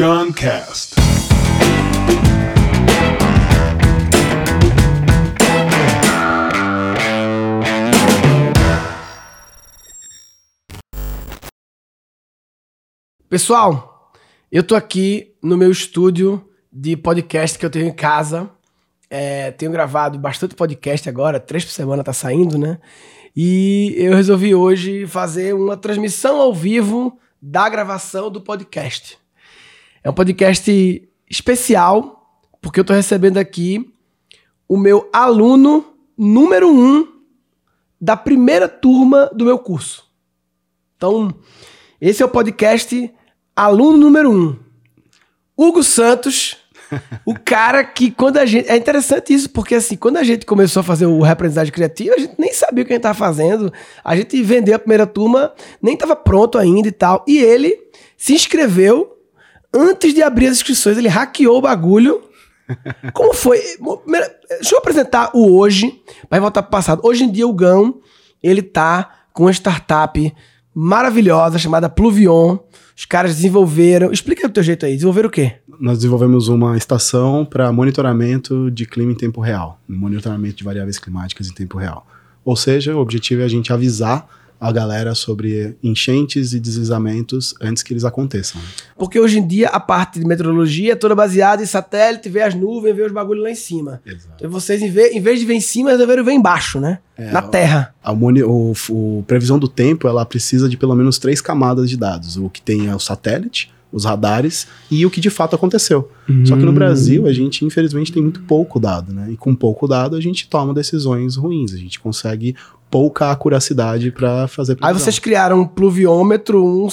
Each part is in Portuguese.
Guncast. Pessoal, eu tô aqui no meu estúdio de podcast que eu tenho em casa. É, tenho gravado bastante podcast agora, três por semana tá saindo, né? E eu resolvi hoje fazer uma transmissão ao vivo da gravação do podcast. É um podcast especial, porque eu tô recebendo aqui o meu aluno número um da primeira turma do meu curso. Então, esse é o podcast aluno número um. Hugo Santos, o cara que quando a gente. É interessante isso, porque assim, quando a gente começou a fazer o reaprendizagem criativa, a gente nem sabia o que a gente estava fazendo. A gente vendeu a primeira turma, nem estava pronto ainda e tal. E ele se inscreveu antes de abrir as inscrições, ele hackeou o bagulho. Como foi? Deixa eu apresentar o hoje, vai voltar para o passado. Hoje em dia, o Gão, ele tá com uma startup maravilhosa chamada Pluvion. Os caras desenvolveram. Explica do teu jeito aí. Desenvolveram o quê? Nós desenvolvemos uma estação para monitoramento de clima em tempo real, monitoramento de variáveis climáticas em tempo real. Ou seja, o objetivo é a gente avisar a galera sobre enchentes e deslizamentos antes que eles aconteçam. Porque hoje em dia a parte de meteorologia é toda baseada em satélite, ver as nuvens, ver os bagulhos lá em cima. Exato. Então vocês, em vez, em vez de ver em cima, resolveram ver embaixo, né? É, Na Terra. A, o, o, previsão do tempo, ela precisa de pelo menos três camadas de dados. O que tem é o satélite, os radares e o que de fato aconteceu. Hum. Só que no hum. Brasil, a gente, infelizmente, tem muito pouco dado, né? E com pouco dado, a gente toma decisões ruins. A gente consegue pouca acuracidade para fazer previsão. Aí vocês criaram um pluviômetro, um,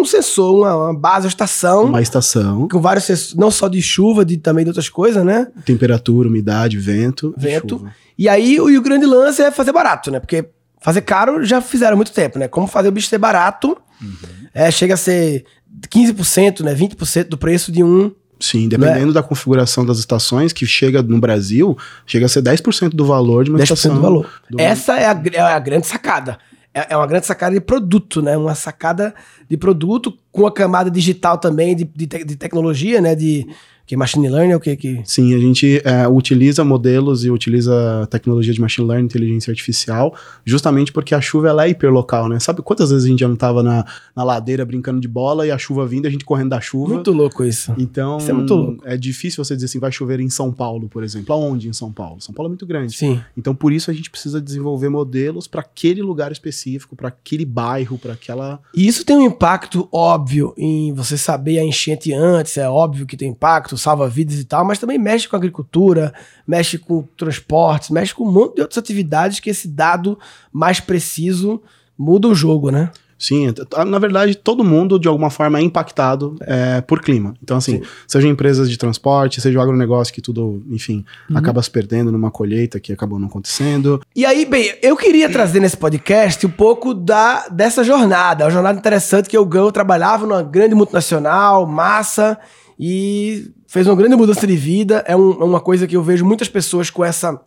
um sensor, uma, uma base, uma estação. Uma estação. Com vários sensores, não só de chuva, de também de outras coisas, né? Temperatura, umidade, vento. Vento. E, e aí o, e o grande lance é fazer barato, né? Porque fazer caro já fizeram há muito tempo, né? Como fazer o bicho ser barato, uhum. é, chega a ser 15%, né? 20% do preço de um Sim, dependendo é? da configuração das estações, que chega no Brasil, chega a ser 10% do valor de uma 10% estação. do valor. Do... Essa é a, é a grande sacada. É, é, uma grande sacada de produto, né? Uma sacada de produto com a camada digital também, de, de, te, de tecnologia, né? De, que machine learning é o que? que... Sim, a gente é, utiliza modelos e utiliza tecnologia de machine learning, inteligência artificial, justamente porque a chuva ela é hiperlocal, né? Sabe quantas vezes a gente já não estava na, na ladeira brincando de bola e a chuva vindo, a gente correndo da chuva? Muito louco isso. Então, isso é, muito louco. é difícil você dizer assim, vai chover em São Paulo, por exemplo. Aonde em São Paulo? São Paulo é muito grande. Sim. Então, por isso a gente precisa desenvolver modelos para aquele lugar específico, para aquele bairro, para aquela. E isso tem um impacto óbvio em você saber a enchente antes, é óbvio que tem impacto salva vidas e tal, mas também mexe com agricultura, mexe com transportes, mexe com um monte de outras atividades que esse dado mais preciso muda o jogo, né? Sim, na verdade, todo mundo, de alguma forma, é impactado é, por clima. Então, assim, Sim. seja empresas de transporte, seja o agronegócio, que tudo, enfim, uhum. acaba se perdendo numa colheita que acabou não acontecendo. E aí, bem, eu queria trazer nesse podcast um pouco da, dessa jornada, uma jornada interessante que eu, eu trabalhava numa grande multinacional, massa, e fez uma grande mudança de vida. É, um, é uma coisa que eu vejo muitas pessoas com essa.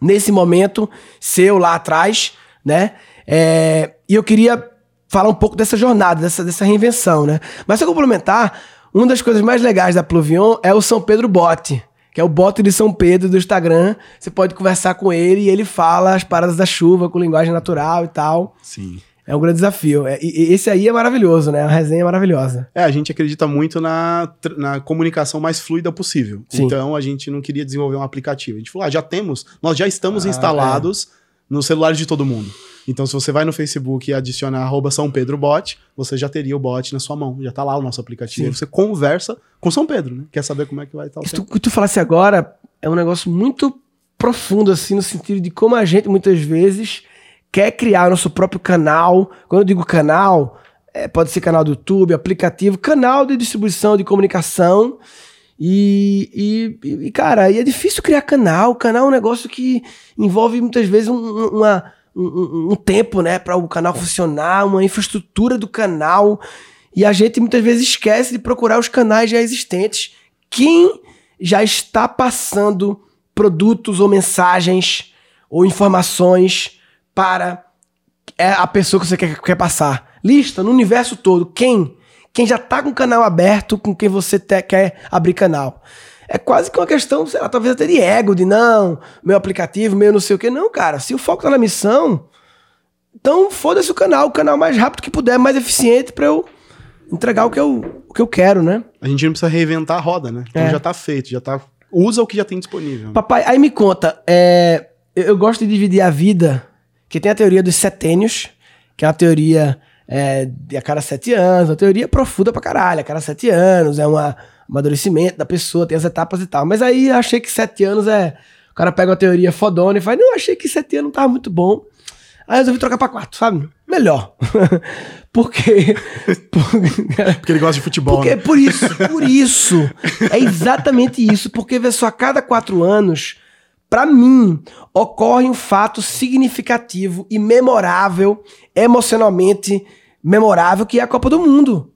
Nesse momento, seu lá atrás, né? É, e eu queria falar um pouco dessa jornada, dessa, dessa reinvenção, né? Mas, eu complementar, uma das coisas mais legais da Pluvion é o São Pedro Bot, que é o bot de São Pedro do Instagram. Você pode conversar com ele e ele fala as paradas da chuva com linguagem natural e tal. Sim. É um grande desafio. É, e, esse aí é maravilhoso, né? A resenha é maravilhosa. É, a gente acredita muito na, na comunicação mais fluida possível. Sim. Então a gente não queria desenvolver um aplicativo. A gente falou, ah, já temos, nós já estamos ah, instalados é. no celular de todo mundo. Então, se você vai no Facebook e adicionar arroba São Pedro Bot, você já teria o bot na sua mão. Já tá lá o nosso aplicativo. Sim. Você conversa com São Pedro, né? Quer saber como é que vai estar o tempo. O que tu falasse agora é um negócio muito profundo, assim, no sentido de como a gente, muitas vezes quer criar nosso próprio canal. Quando eu digo canal, é, pode ser canal do YouTube, aplicativo, canal de distribuição de comunicação. E, e, e, cara, e é difícil criar canal. Canal é um negócio que envolve muitas vezes um, uma, um, um tempo, né, para o canal funcionar, uma infraestrutura do canal. E a gente muitas vezes esquece de procurar os canais já existentes. Quem já está passando produtos ou mensagens ou informações para é a pessoa que você quer, quer passar. Lista no universo todo. Quem? quem já tá com o canal aberto com quem você te, quer abrir canal. É quase que uma questão, sei lá, talvez até de ego, de não, meu aplicativo, meu não sei o que. Não, cara, se o foco tá na missão, então foda-se o canal, o canal mais rápido que puder, mais eficiente para eu entregar o que eu, o que eu quero, né? A gente não precisa reinventar a roda, né? Então é. já tá feito, já tá. Usa o que já tem disponível. Papai, aí me conta, é, eu gosto de dividir a vida, que tem a teoria dos setênios, que é uma teoria é, de a cada sete anos, uma teoria profunda pra caralho, a cada sete anos, é um amadurecimento da pessoa, tem as etapas e tal. Mas aí eu achei que sete anos é. O cara pega uma teoria fodona e fala, não, achei que sete anos não tava muito bom. Aí eu resolvi trocar pra quatro, sabe? Melhor. porque, porque. Porque ele gosta de futebol. Porque, né? Por isso, por isso. É exatamente isso. Porque, vê só, a cada quatro anos, para mim, ocorre um fato significativo e memorável, emocionalmente memorável, que é a Copa do Mundo.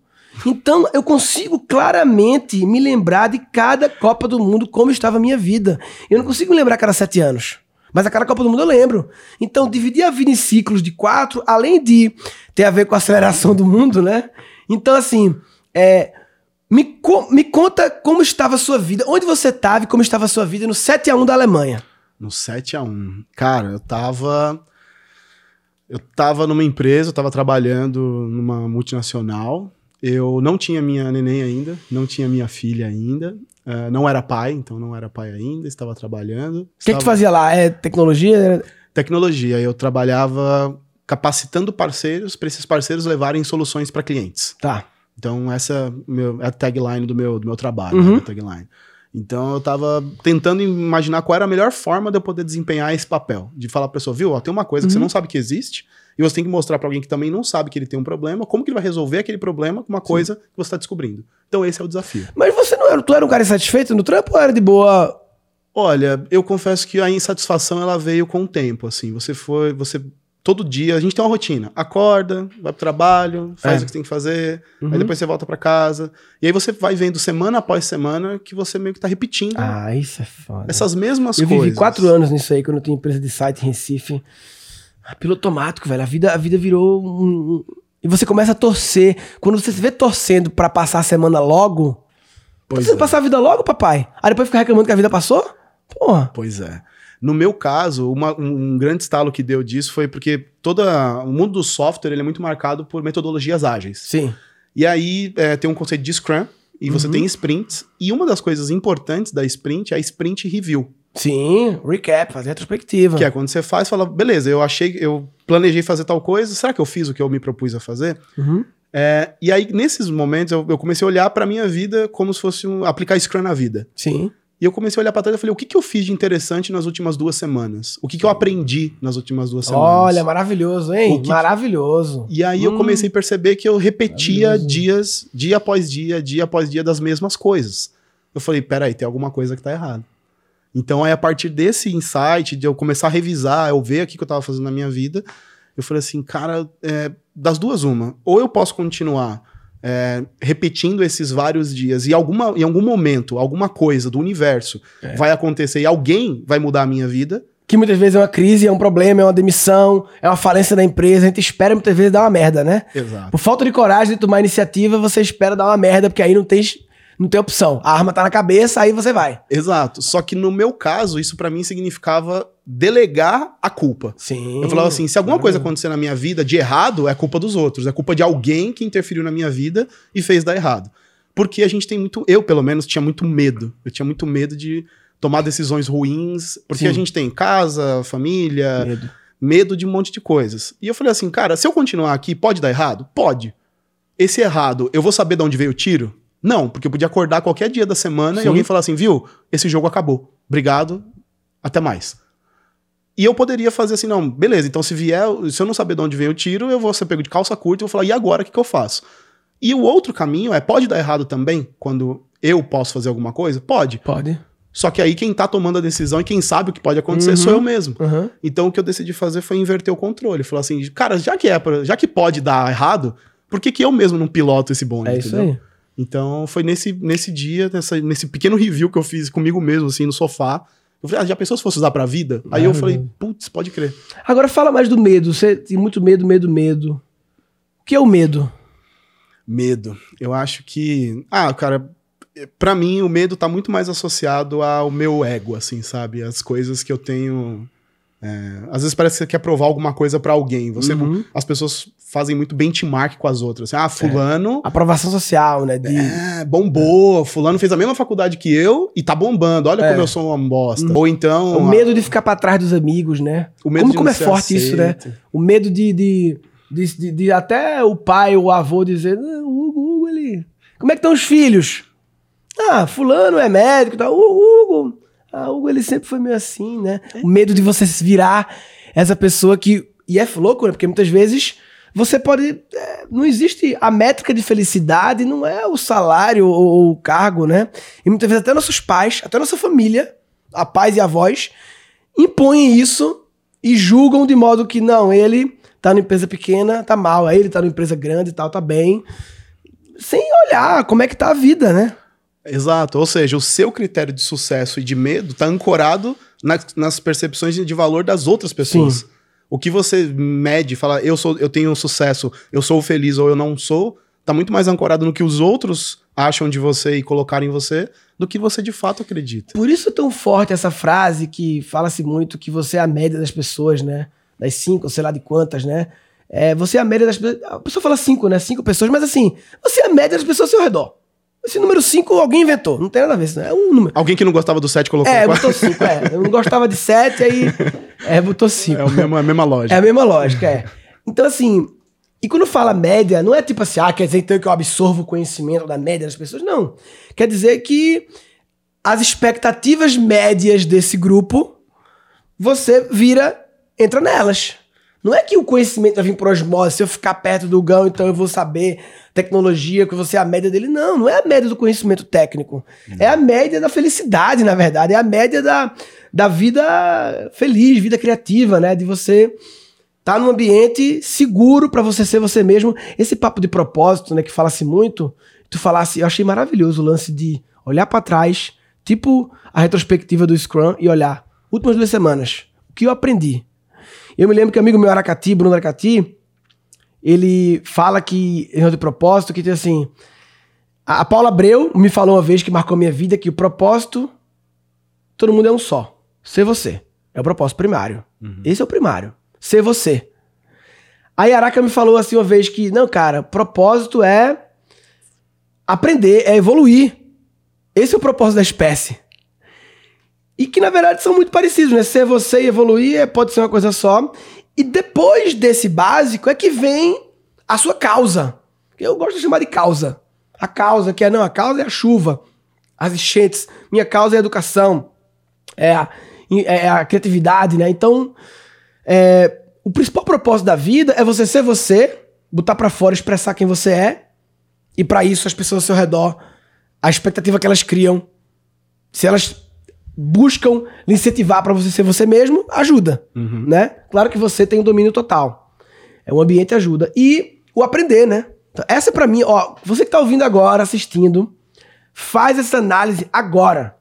Então, eu consigo claramente me lembrar de cada Copa do Mundo como estava a minha vida. Eu não consigo lembrar cada sete anos. Mas a cada Copa do Mundo eu lembro. Então, dividir a vida em ciclos de quatro, além de ter a ver com a aceleração do mundo, né? Então, assim, é, me, co me conta como estava a sua vida, onde você estava e como estava a sua vida no 7 a 1 da Alemanha. No 7 a 1 Cara, eu tava. Eu tava numa empresa, eu tava trabalhando numa multinacional. Eu não tinha minha neném ainda, não tinha minha filha ainda. Uh, não era pai, então não era pai ainda, estava trabalhando. O que, estava... que tu fazia lá? É tecnologia? Tecnologia. Eu trabalhava capacitando parceiros para esses parceiros levarem soluções para clientes. Tá. Então, essa é a tagline do meu, do meu trabalho. Uhum. Né, tagline. Então, eu estava tentando imaginar qual era a melhor forma de eu poder desempenhar esse papel. De falar para a pessoa, viu, ó, tem uma coisa uhum. que você uhum. não sabe que existe, e você tem que mostrar para alguém que também não sabe que ele tem um problema, como que ele vai resolver aquele problema com uma coisa Sim. que você está descobrindo. Então esse é o desafio. Mas você não era, tu era um cara insatisfeito no trampo ou era de boa? Olha, eu confesso que a insatisfação ela veio com o tempo, assim. Você foi, você todo dia a gente tem uma rotina. Acorda, vai pro trabalho, faz é. o que tem que fazer, uhum. aí depois você volta para casa. E aí você vai vendo semana após semana que você meio que tá repetindo. Ah, isso é foda. Essas mesmas eu coisas. Eu vivi quatro anos nisso aí, quando eu tinha empresa de site em Recife. Piloto automático, velho. A vida, a vida virou um, E você começa a torcer. Quando você se vê torcendo para passar a semana logo. Pois você é. passar a vida logo, papai? Aí depois fica reclamando que a vida passou? Porra. Pois é. No meu caso, uma, um grande estalo que deu disso foi porque todo o mundo do software ele é muito marcado por metodologias ágeis. Sim. E aí é, tem um conceito de Scrum, e uhum. você tem sprints, e uma das coisas importantes da sprint é a sprint review. Sim, recap, fazer retrospectiva. Que é quando você faz, fala, beleza, eu achei, eu planejei fazer tal coisa, será que eu fiz o que eu me propus a fazer? Uhum. É, e aí, nesses momentos, eu, eu comecei a olhar para minha vida como se fosse um, aplicar Scrum na vida. Sim. E eu comecei a olhar para trás e falei, o que, que eu fiz de interessante nas últimas duas semanas? O que, que eu aprendi nas últimas duas semanas? Olha, maravilhoso, hein? Que... Maravilhoso. E aí hum. eu comecei a perceber que eu repetia dias, dia após dia, dia após dia, das mesmas coisas. Eu falei, peraí, tem alguma coisa que tá errada. Então, aí, a partir desse insight, de eu começar a revisar, eu ver aqui que eu estava fazendo na minha vida, eu falei assim, cara, é, das duas, uma. Ou eu posso continuar é, repetindo esses vários dias e alguma, em algum momento, alguma coisa do universo é. vai acontecer e alguém vai mudar a minha vida. Que muitas vezes é uma crise, é um problema, é uma demissão, é uma falência da empresa. A gente espera muitas vezes dar uma merda, né? Exato. Por falta de coragem de tomar iniciativa, você espera dar uma merda, porque aí não tem não tem opção. A arma tá na cabeça, aí você vai. Exato. Só que no meu caso, isso para mim significava delegar a culpa. Sim. Eu falava assim: se alguma coisa acontecer na minha vida de errado, é culpa dos outros. É culpa de alguém que interferiu na minha vida e fez dar errado. Porque a gente tem muito. Eu, pelo menos, tinha muito medo. Eu tinha muito medo de tomar decisões ruins. Porque Sim. a gente tem casa, família, medo. medo de um monte de coisas. E eu falei assim, cara, se eu continuar aqui, pode dar errado? Pode. Esse errado, eu vou saber de onde veio o tiro? Não, porque eu podia acordar qualquer dia da semana Sim. e alguém falar assim, viu, esse jogo acabou. Obrigado, até mais. E eu poderia fazer assim, não, beleza, então se vier, se eu não saber de onde vem o tiro, eu vou ser pego de calça curta e vou falar, e agora o que, que eu faço? E o outro caminho é, pode dar errado também, quando eu posso fazer alguma coisa? Pode. Pode. Só que aí quem tá tomando a decisão e quem sabe o que pode acontecer uhum. sou eu mesmo. Uhum. Então o que eu decidi fazer foi inverter o controle. Falar assim, cara, já que é pra, já que pode dar errado, por que, que eu mesmo não piloto esse bonde? É isso entendeu? aí. Então foi nesse, nesse dia, nessa, nesse pequeno review que eu fiz comigo mesmo, assim, no sofá. Eu falei, ah, já pensou se fosse usar pra vida? Aí eu falei, putz, pode crer. Agora fala mais do medo. Você tem muito medo, medo, medo. O que é o medo? Medo. Eu acho que. Ah, cara, para mim o medo tá muito mais associado ao meu ego, assim, sabe? As coisas que eu tenho. É, às vezes parece que você quer provar alguma coisa para alguém. Você, uhum. As pessoas fazem muito benchmark com as outras. Ah, fulano... É. Aprovação social, né? De... É, bombou. Fulano fez a mesma faculdade que eu e tá bombando. Olha é. como eu sou uma bosta. Uhum. Ou então... O medo de ficar para trás dos amigos, né? O medo como, como é forte aceito. isso, né? O medo de, de, de, de, de até o pai ou o avô dizer, o Hugo, Hugo, ele... Como é que estão os filhos? Ah, fulano é médico, tá? O Hugo, ah, Hugo ele sempre foi meio assim, né? O medo de você virar essa pessoa que e é louco, né? Porque muitas vezes você pode é, não existe a métrica de felicidade, não é o salário ou, ou, o cargo, né? E muitas vezes até nossos pais, até nossa família, a pais e avós impõem isso e julgam de modo que não, ele tá numa empresa pequena, tá mal, aí ele tá numa empresa grande e tal, tá bem, sem olhar como é que tá a vida, né? Exato. Ou seja, o seu critério de sucesso e de medo está ancorado na, nas percepções de valor das outras pessoas. Sim. O que você mede, fala, eu sou, eu tenho um sucesso, eu sou feliz ou eu não sou, tá muito mais ancorado no que os outros acham de você e colocaram em você do que você de fato acredita. Por isso é tão forte essa frase que fala-se muito que você é a média das pessoas, né? Das cinco, sei lá de quantas, né? É, você é a média das pessoas. A pessoa fala cinco, né? Cinco pessoas, mas assim, você é a média das pessoas ao seu redor. Esse número 5 alguém inventou. Não tem nada a ver. É um número. Alguém que não gostava do 7 colocou É, botou 5. É. Eu não gostava de 7, aí. É, botou 5. É, mesmo, é a mesma lógica. É a mesma lógica, é. Então, assim. E quando fala média, não é tipo assim, ah, quer dizer então que eu absorvo o conhecimento da média das pessoas. Não. Quer dizer que as expectativas médias desse grupo, você vira, entra nelas. Não é que o conhecimento vai vir por osmose, se eu ficar perto do Gão, então eu vou saber tecnologia, que você é a média dele. Não, não é a média do conhecimento técnico. É a média da felicidade, na verdade. É a média da, da vida feliz, vida criativa, né? De você estar tá num ambiente seguro para você ser você mesmo. Esse papo de propósito, né, que fala-se muito, tu falasse, eu achei maravilhoso o lance de olhar para trás, tipo a retrospectiva do Scrum e olhar, últimas duas semanas, o que eu aprendi? Eu me lembro que um amigo meu, Aracati, Bruno Aracati, ele fala que, erro de propósito, que tem assim. A Paula Abreu me falou uma vez que marcou minha vida que o propósito, todo mundo é um só. Ser você. É o propósito primário. Uhum. Esse é o primário. Ser você. Aí Araca me falou assim uma vez que, não, cara, propósito é aprender, é evoluir. Esse é o propósito da espécie. E que na verdade são muito parecidos, né? Ser você e evoluir é, pode ser uma coisa só. E depois desse básico é que vem a sua causa. Eu gosto de chamar de causa. A causa, que é não, a causa é a chuva, as enchentes. Minha causa é a educação, é a, é a criatividade, né? Então, é, o principal propósito da vida é você ser você, botar para fora, expressar quem você é. E para isso, as pessoas ao seu redor, a expectativa que elas criam, se elas buscam lhe incentivar para você ser você mesmo, ajuda, uhum. né? Claro que você tem o domínio total. É o ambiente ajuda e o aprender, né? Então, essa é para mim, ó, você que tá ouvindo agora, assistindo, faz essa análise agora.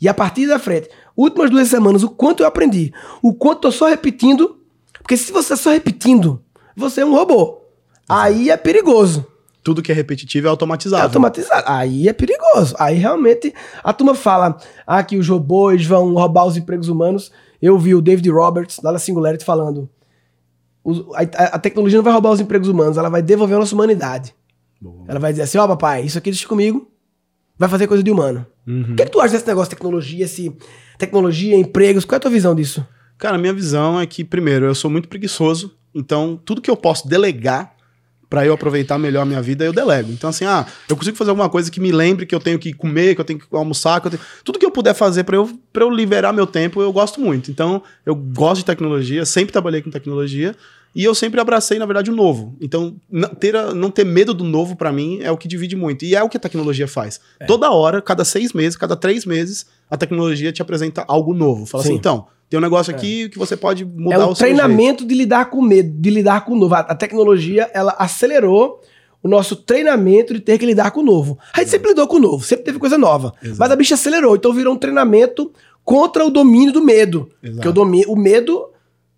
E a partir da frente, últimas duas semanas, o quanto eu aprendi, o quanto eu tô só repetindo, porque se você só repetindo, você é um robô. Aí é perigoso tudo que é repetitivo é automatizado. É automatizado. Aí é perigoso. Aí realmente a turma fala ah, que os robôs vão roubar os empregos humanos. Eu vi o David Roberts, lá na Singularity, falando: a, tecnologia não vai roubar os empregos humanos, ela vai devolver a nossa humanidade. Boa. Ela vai dizer assim: ó, oh, papai, isso aqui deixa comigo, vai fazer coisa de humano. Uhum. O que, é que tu acha desse negócio de tecnologia, esse tecnologia, empregos? Qual é a tua visão disso? Cara, minha visão é que, primeiro, eu sou muito preguiçoso, então tudo que eu posso delegar para eu aproveitar melhor a minha vida, eu delego. Então, assim, ah, eu consigo fazer alguma coisa que me lembre que eu tenho que comer, que eu tenho que almoçar, que eu tenho... tudo que eu puder fazer para eu, pra eu liberar meu tempo, eu gosto muito. Então, eu gosto de tecnologia, sempre trabalhei com tecnologia e eu sempre abracei, na verdade, o novo. Então, não ter, não ter medo do novo, para mim, é o que divide muito. E é o que a tecnologia faz. É. Toda hora, cada seis meses, cada três meses, a tecnologia te apresenta algo novo. Fala assim, Sim. assim, então, tem um negócio é. aqui é. que você pode mudar é o, o treinamento de lidar com medo, de lidar com o novo. A, tecnologia, ela acelerou o nosso treinamento de ter que lidar com o novo. A gente sempre lidou com o novo, sempre teve coisa nova. Exato. Mas a bicha acelerou, então virou um treinamento contra o domínio do medo. Exato. Porque o, domi o medo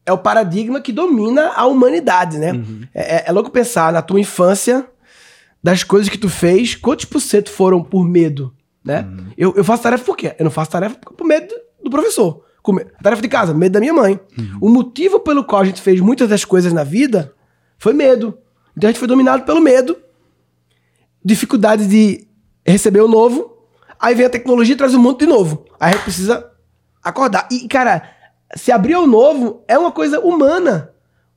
é o paradigma que domina a humanidade, né? Uhum. É, é, é louco pensar na tua infância, das coisas que tu fez, quantos por cento foram por medo, né? Uhum. Eu, eu faço tarefa por quê? Eu não faço tarefa por medo do professor. Tarefa de casa, medo da minha mãe. Uhum. O motivo pelo qual a gente fez muitas das coisas na vida foi medo. Então a gente foi dominado pelo medo, dificuldade de receber o novo, aí vem a tecnologia e traz um monte de novo. Aí a gente precisa acordar. E, cara, se abrir ao novo é uma coisa humana.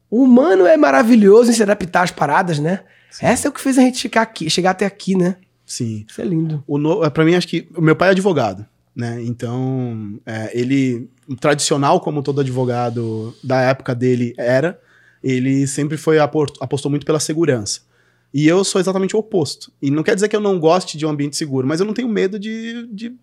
O humano é maravilhoso em se adaptar às paradas, né? Sim. Essa é o que fez a gente ficar aqui, chegar até aqui, né? Sim. Isso é lindo. O no... Pra mim, acho que. O meu pai é advogado, né? Então, é, ele. Tradicional, como todo advogado da época dele era, ele sempre foi apostou muito pela segurança. E eu sou exatamente o oposto. E não quer dizer que eu não goste de um ambiente seguro, mas eu não tenho medo de, de,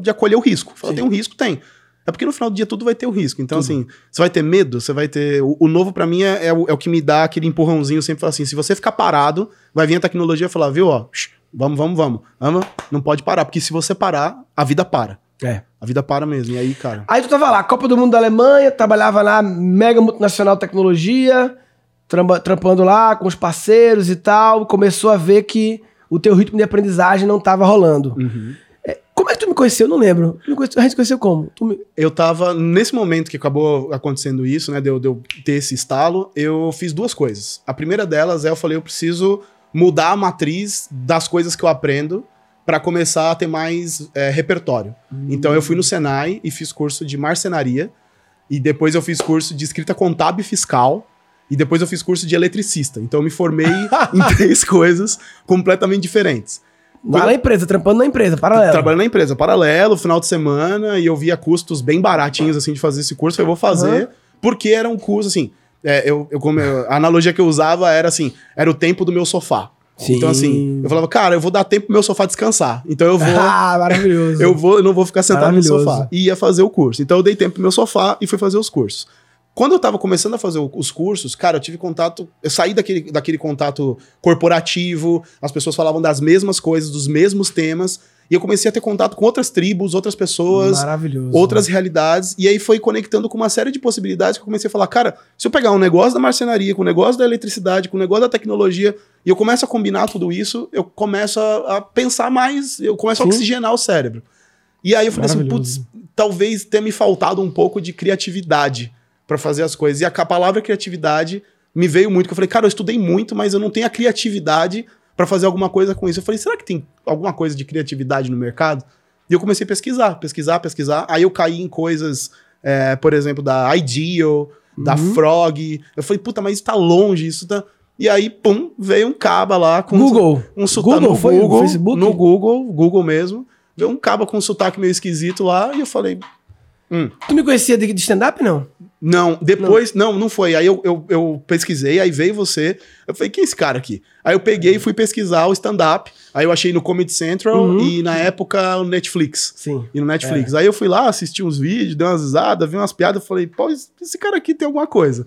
de acolher o risco. Falar, tem um risco? Tem. É porque no final do dia tudo vai ter o risco. Então, tudo. assim, você vai ter medo, você vai ter. O, o novo para mim é, é, o, é, o, que me dá aquele empurrãozinho. sempre fala assim: se você ficar parado, vai vir a tecnologia e falar, viu, ó, vamos, vamos, vamos. Ama, não pode parar, porque se você parar, a vida para. É. A vida para mesmo. E aí, cara. Aí tu tava lá, Copa do Mundo da Alemanha, trabalhava lá, mega multinacional tecnologia, trampando lá com os parceiros e tal. Começou a ver que o teu ritmo de aprendizagem não tava rolando. Uhum. Como é que tu me conheceu? Eu não lembro. A gente conheceu como? Me... Eu tava, nesse momento que acabou acontecendo isso, né, de eu, de eu ter esse estalo, eu fiz duas coisas. A primeira delas é, eu falei, eu preciso mudar a matriz das coisas que eu aprendo para começar a ter mais é, repertório. Hum. Então eu fui no Senai e fiz curso de marcenaria, e depois eu fiz curso de escrita contábil fiscal, e depois eu fiz curso de eletricista. Então eu me formei em três coisas completamente diferentes. Lá na empresa, trampando na empresa, paralelo. Trabalhando na empresa, paralelo, final de semana, e eu via custos bem baratinhos, assim, de fazer esse curso. Eu vou fazer, uhum. porque era um curso, assim, é, eu, eu, como eu, a analogia que eu usava era assim, era o tempo do meu sofá. Sim. Então, assim, eu falava, cara, eu vou dar tempo pro meu sofá descansar. Então eu vou. Ah, maravilhoso. Eu vou, eu não vou ficar sentado no sofá. E ia fazer o curso. Então eu dei tempo pro meu sofá e fui fazer os cursos. Quando eu estava começando a fazer os cursos, cara, eu tive contato. Eu saí daquele, daquele contato corporativo, as pessoas falavam das mesmas coisas, dos mesmos temas. E eu comecei a ter contato com outras tribos, outras pessoas, outras realidades. E aí foi conectando com uma série de possibilidades que eu comecei a falar, cara, se eu pegar um negócio da marcenaria, com um negócio da eletricidade, com um negócio da tecnologia, e eu começo a combinar tudo isso, eu começo a, a pensar mais, eu começo Sim. a oxigenar o cérebro. E aí eu falei assim, putz, talvez tenha me faltado um pouco de criatividade para fazer as coisas. E a, a palavra criatividade me veio muito, que eu falei, cara, eu estudei muito, mas eu não tenho a criatividade para fazer alguma coisa com isso. Eu falei, será que tem alguma coisa de criatividade no mercado? E eu comecei a pesquisar, pesquisar, pesquisar. Aí eu caí em coisas, é, por exemplo, da Ideal, uhum. da Frog. Eu falei, puta, mas isso tá longe, isso tá. E aí, pum, veio um caba lá com Google. um sotaque Google, no foi Google, no Facebook? no Google, Google mesmo. Veio um caba com um sotaque meio esquisito lá e eu falei, hum. Tu me conhecia de stand-up, não? Não, depois, não, não, não foi. Aí eu, eu, eu, pesquisei, aí veio você. Eu falei, quem é esse cara aqui? Aí eu peguei e fui pesquisar o stand-up. Aí eu achei no Comedy Central uhum. e na época no Netflix. Sim. E no Netflix. É. Aí eu fui lá, assisti uns vídeos, dei umas risadas, vi umas piadas. Falei, pô, esse cara aqui tem alguma coisa.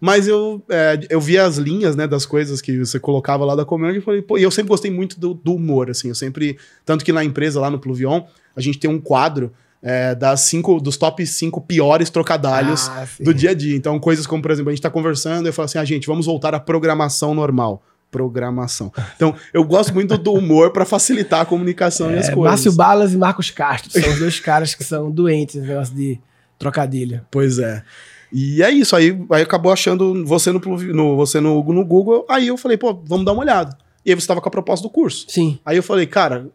Mas eu, é, eu vi as linhas, né, das coisas que você colocava lá da comédia e falei, pô, e eu sempre gostei muito do, do humor, assim. Eu sempre. Tanto que na empresa, lá no Pluvion, a gente tem um quadro é, das cinco, dos top 5 piores trocadalhos ah, do dia a dia. Então, coisas como, por exemplo, a gente está conversando e eu falo assim: ah, gente, vamos voltar à programação normal. Programação. Então, eu gosto muito do humor para facilitar a comunicação é, e as coisas. Márcio Balas e Marcos Castro são os dois caras que são doentes no negócio de trocadilho. Pois é. E é isso, aí, aí acabou achando você no, no, você no, no Google, aí eu falei, pô, vamos dar uma olhada. E aí você estava com a proposta do curso. Sim. Aí eu falei, cara,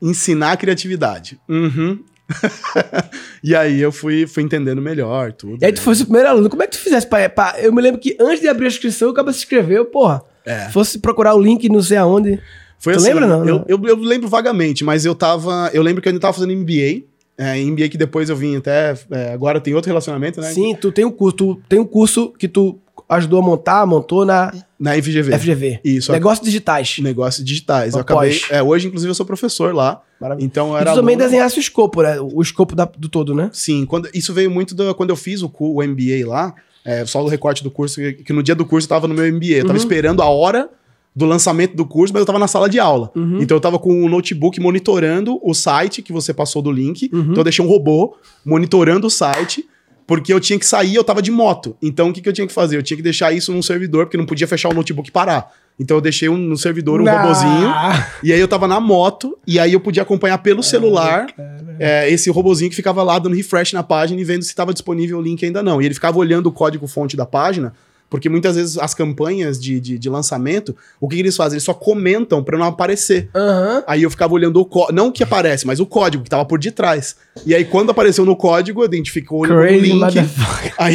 ensinar criatividade. Uhum. e aí eu fui, fui entendendo melhor tudo. E aí tu né? fosse o primeiro aluno. Como é que tu fizesse pra, pra, Eu me lembro que antes de abrir a inscrição, o cara se inscreveu, porra. É. Fosse procurar o link não sei aonde. Foi tu assim, lembra, não? Eu, eu, eu, lembro vagamente, mas eu tava. Eu lembro que eu ainda tava fazendo MBA. É, MBA que depois eu vim até. É, agora tem outro relacionamento, né? Sim, tu tem um curso. Tu tem um curso que tu ajudou a montar, montou na. Na FGV. FGV. Isso. Negócios digitais. Negócios digitais. Eu acabei. É, hoje, inclusive, eu sou professor lá. Maravilha. Então era. E tu também desenhasse o escopo, né? O escopo da, do todo, né? Sim. Quando, isso veio muito do, quando eu fiz o, o MBA lá. É, só o recorte do curso, que, no dia do curso eu tava no meu MBA. Eu tava uhum. esperando a hora do lançamento do curso, mas eu tava na sala de aula. Uhum. Então eu tava com o um notebook monitorando o site que você passou do link. Uhum. Então eu deixei um robô monitorando o site porque eu tinha que sair, eu tava de moto. Então o que, que eu tinha que fazer? Eu tinha que deixar isso num servidor, porque não podia fechar o notebook e parar. Então eu deixei um, no servidor um nah. robozinho. E aí eu tava na moto, e aí eu podia acompanhar pelo celular é, esse robozinho que ficava lá dando refresh na página e vendo se estava disponível o link ainda não. E ele ficava olhando o código-fonte da página porque muitas vezes as campanhas de, de, de lançamento, o que, que, eles fazem? Eles só comentam para não aparecer. Uhum. Aí eu ficava olhando o código, não o que aparece, mas o código que tava por detrás. E aí quando apareceu no código, identificou o link. Aí,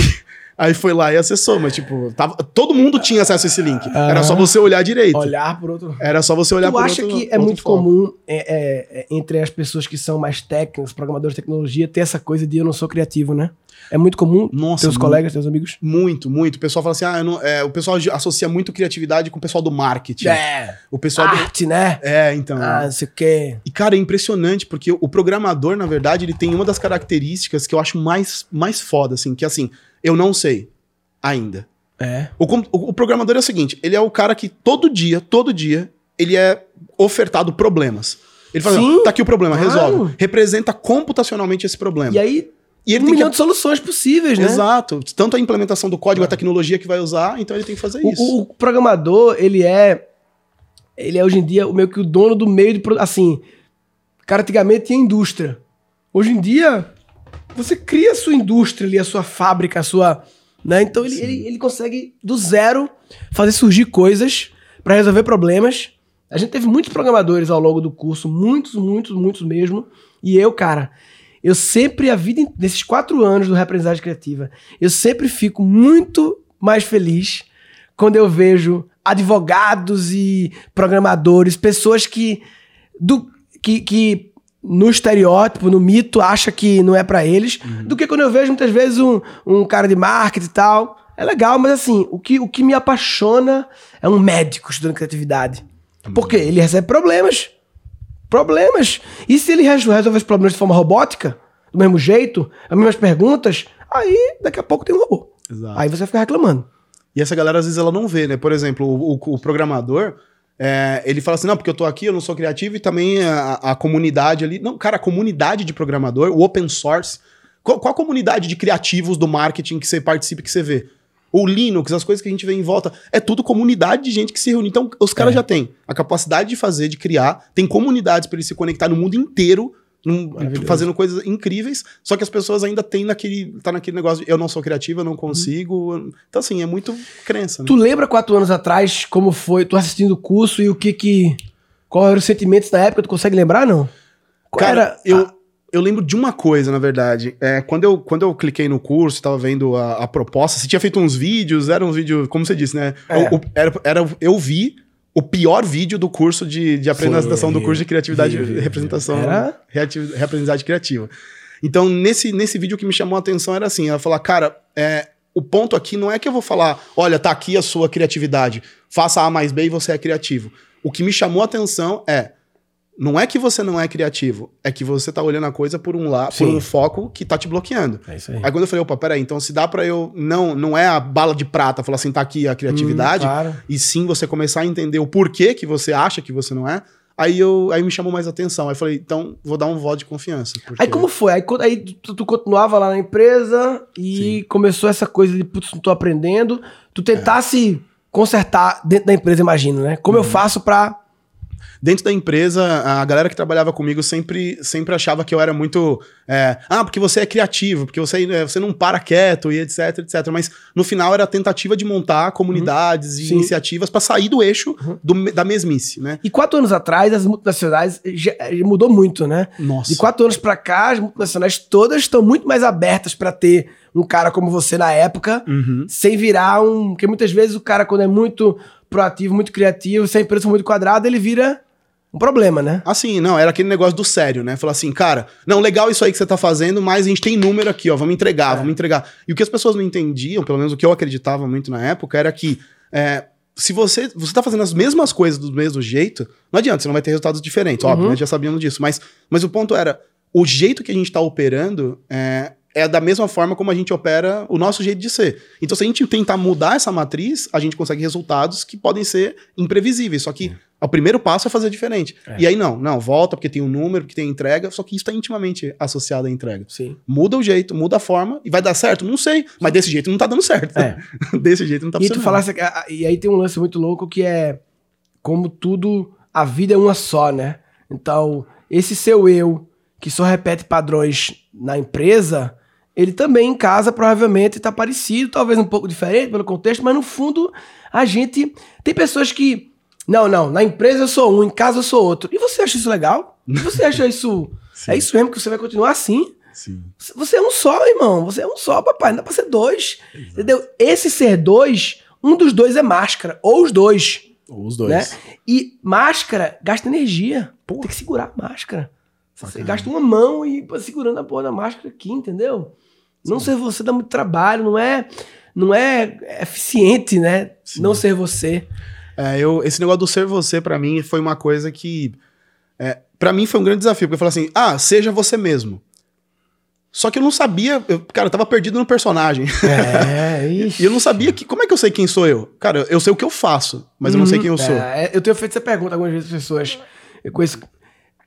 aí foi lá e acessou, mas tipo, tava, todo mundo tinha acesso a esse link. Era só você olhar direito. Olhar por outro. Era só você olhar tu por outro. Tu acha que é muito foco. comum é, é, é, entre as pessoas que são mais técnicos, programadores de tecnologia, ter essa coisa de eu não sou criativo, né? É muito comum Nossa, teus muito, colegas, teus amigos? Muito, muito. O pessoal fala assim, ah, não, é, o pessoal associa muito criatividade com o pessoal do marketing. É. O pessoal Arte, do... né? É, então. Ah, não sei o quê. E, cara, é impressionante, porque o programador, na verdade, ele tem uma das características que eu acho mais, mais foda, assim, que assim, eu não sei ainda. É. O, o, o programador é o seguinte, ele é o cara que todo dia, todo dia, ele é ofertado problemas. Ele fala, Sim, tá aqui o problema, claro. resolve. Representa computacionalmente esse problema. E aí e ele um tem milhão que... de soluções possíveis, né? Exato. Tanto a implementação do código, a tecnologia que vai usar, então ele tem que fazer o, isso. O, programador, ele é. Ele é hoje em dia meio que o dono do meio de. Assim. Cara, antigamente tinha indústria. Hoje em dia, você cria a sua indústria ali, a sua fábrica, a sua. Né? Então ele, ele, ele consegue, do zero, fazer surgir coisas para resolver problemas. A gente teve muitos programadores ao longo do curso, muitos, muitos, muitos mesmo. E eu, cara, eu sempre, a vida, nesses quatro anos do Reaprendizagem Criativa, eu sempre fico muito mais feliz quando eu vejo advogados e programadores, pessoas que, do, que, que no estereótipo, no mito, acha que não é para eles, uhum. do que quando eu vejo muitas vezes um, um cara de marketing e tal. É legal, mas assim, o que, o que me apaixona é um médico estudando criatividade. Uhum. Porque ele recebe problemas problemas. E se ele resolve os problemas de forma robótica, do mesmo jeito, as mesmas perguntas, aí daqui a pouco tem um robô. Exato. Aí você vai ficar reclamando. E essa galera às vezes ela não vê, né? Por exemplo, o, o, o programador, é, ele fala assim: não, porque eu tô aqui, eu não sou criativo e também a, a, comunidade ali. Não, cara, a comunidade de programador, o open source. Qual, qual a comunidade de criativos do marketing que você participa, que você vê? o Linux, as coisas que a gente vê em volta, é tudo comunidade de gente que se reúne. Então, os caras é. já têm a capacidade de fazer, de criar, tem comunidades para eles se conectar no mundo inteiro, num, fazendo coisas incríveis, só que as pessoas ainda têm naquele, tá naquele negócio de eu não sou criativo, eu não consigo. Então, assim, é muito crença. Né? Tu lembra quatro anos atrás como foi, tu assistindo o curso e o que que. Qual eram os sentimentos da época? Tu consegue lembrar, não? Qual Cara, era eu. Eu lembro de uma coisa, na verdade. É, quando, eu, quando eu cliquei no curso, estava vendo a, a, proposta, você tinha feito uns vídeos, eram uns vídeos, como você disse, né? É. Eu, era, era, eu vi o pior vídeo do curso de, de apresentação do curso de criatividade e representação. Era? Representatividade criativa. Então, nesse, nesse vídeo que me chamou a atenção era assim: ela falar, cara, é, o ponto aqui não é que eu vou falar, olha, tá aqui a sua criatividade, faça A mais B e você é criativo. O que me chamou a atenção é não é que você não é criativo, é que você tá olhando a coisa por um lado, por um foco que tá te bloqueando. É isso aí. Aí quando eu falei, opa, peraí, então se dá para eu. Não, não é a bala de prata falar assim, tá aqui a criatividade, hum, claro. e sim você começar a entender o porquê que você acha que você não é. Aí, eu, aí me chamou mais atenção. Aí falei, então vou dar um voto de confiança. Porque... Aí como foi? Aí, aí tu, tu, continuava lá na empresa e sim. começou essa coisa de, putz, não tô aprendendo. Tu tentasse é. consertar dentro da empresa, imagino, né? Como uhum. eu faço para Dentro da empresa, a galera que trabalhava comigo sempre, sempre achava que eu era muito. É, ah, porque você é criativo, porque você, é, você não para quieto e etc, etc. Mas no final era a tentativa de montar comunidades uhum. e Sim. iniciativas para sair do eixo uhum. do, da mesmice, né? E quatro anos atrás, as multinacionais já, mudou muito, né? Nossa. De quatro anos para cá, as multinacionais todas estão muito mais abertas para ter um cara como você na época, uhum. sem virar um. Porque muitas vezes o cara, quando é muito proativo, muito criativo, se a empresa for muito quadrada, ele vira um problema, né? Assim, não, era aquele negócio do sério, né? Falar assim, cara, não, legal isso aí que você tá fazendo, mas a gente tem número aqui, ó, vamos entregar, é. vamos entregar. E o que as pessoas não entendiam, pelo menos o que eu acreditava muito na época, era que é, se você, você tá fazendo as mesmas coisas do mesmo jeito, não adianta, você não vai ter resultados diferentes, uhum. óbvio, né? Já sabíamos disso. Mas, mas o ponto era, o jeito que a gente tá operando é, é da mesma forma como a gente opera o nosso jeito de ser. Então, se a gente tentar mudar essa matriz, a gente consegue resultados que podem ser imprevisíveis. Só que é. O primeiro passo é fazer diferente. É. E aí, não, não, volta porque tem um número, porque tem entrega, só que isso está intimamente associado à entrega. Sim. Muda o jeito, muda a forma e vai dar certo? Não sei, mas desse jeito não está dando certo. É. desse jeito não está funcionando. E tu falasse, e aí tem um lance muito louco que é como tudo, a vida é uma só, né? Então, esse seu eu, que só repete padrões na empresa, ele também em casa provavelmente está parecido, talvez um pouco diferente pelo contexto, mas no fundo a gente. Tem pessoas que. Não, não, na empresa eu sou um, em casa eu sou outro. E você acha isso legal? E você acha isso. é isso mesmo que você vai continuar assim? Sim. Você é um só, irmão. Você é um só, papai. Não dá pra ser dois. Exato. Entendeu? Esse ser dois, um dos dois é máscara. Ou os dois. Ou os dois. Né? E máscara gasta energia. Tem que segurar a máscara. Você gasta uma mão e segurando a porra da máscara aqui, entendeu? Sim. Não ser você dá muito trabalho, não é, não é eficiente, né? Sim. Não ser você. É, eu, esse negócio do ser você, para mim, foi uma coisa que. É, para mim foi um grande desafio, porque eu falei assim: ah, seja você mesmo. Só que eu não sabia, eu, cara, eu tava perdido no personagem. É, e eu não sabia que. Como é que eu sei quem sou eu? Cara, eu sei o que eu faço, mas eu não sei quem eu uhum. sou. É, eu tenho feito essa pergunta algumas vezes às pessoas. Eu conheço,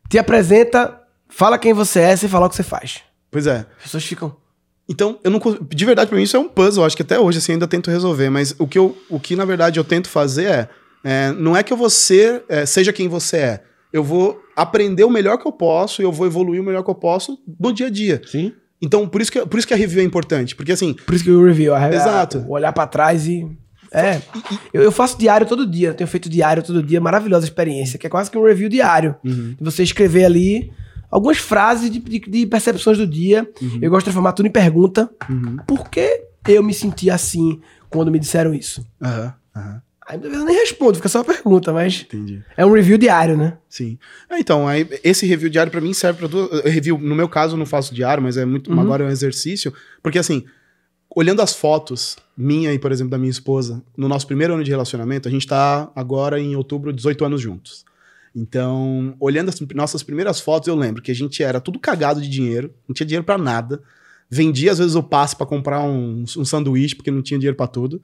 te apresenta, fala quem você é sem falar o que você faz. Pois é. As pessoas ficam. Então, eu não. De verdade, pra mim, isso é um puzzle. Acho que até hoje, assim, ainda tento resolver. Mas o que, eu, o que na verdade, eu tento fazer é. É não é que eu vou ser. É, seja quem você é. Eu vou aprender o melhor que eu posso e eu vou evoluir o melhor que eu posso no dia a dia. Sim. Então, por isso que, por isso que a review é importante. Porque assim. Por isso que o review, a, Exato. A, olhar para trás e. É. Eu, eu, faço diário todo dia, eu tenho feito diário todo dia, maravilhosa experiência, que é quase que um review diário. Uhum. Você escrever ali algumas frases de, de, de percepções do dia. Uhum. Eu gosto de transformar tudo em pergunta. Uhum. Por que eu me senti assim quando me disseram isso? Aham, aham. Aí muitas vezes eu nem respondo, fica só uma pergunta, mas. Entendi. É um review diário, né? Sim. É, então, aí, esse review diário para mim serve para tudo. Review, no meu caso, eu não faço diário, mas é muito. Uhum. Agora é um exercício. Porque assim, olhando as fotos, minha e, por exemplo, da minha esposa, no nosso primeiro ano de relacionamento, a gente tá agora em outubro, 18 anos juntos. Então, olhando as nossas primeiras fotos, eu lembro que a gente era tudo cagado de dinheiro, não tinha dinheiro para nada. Vendia, às vezes, o passe para comprar um, um sanduíche, porque não tinha dinheiro para tudo.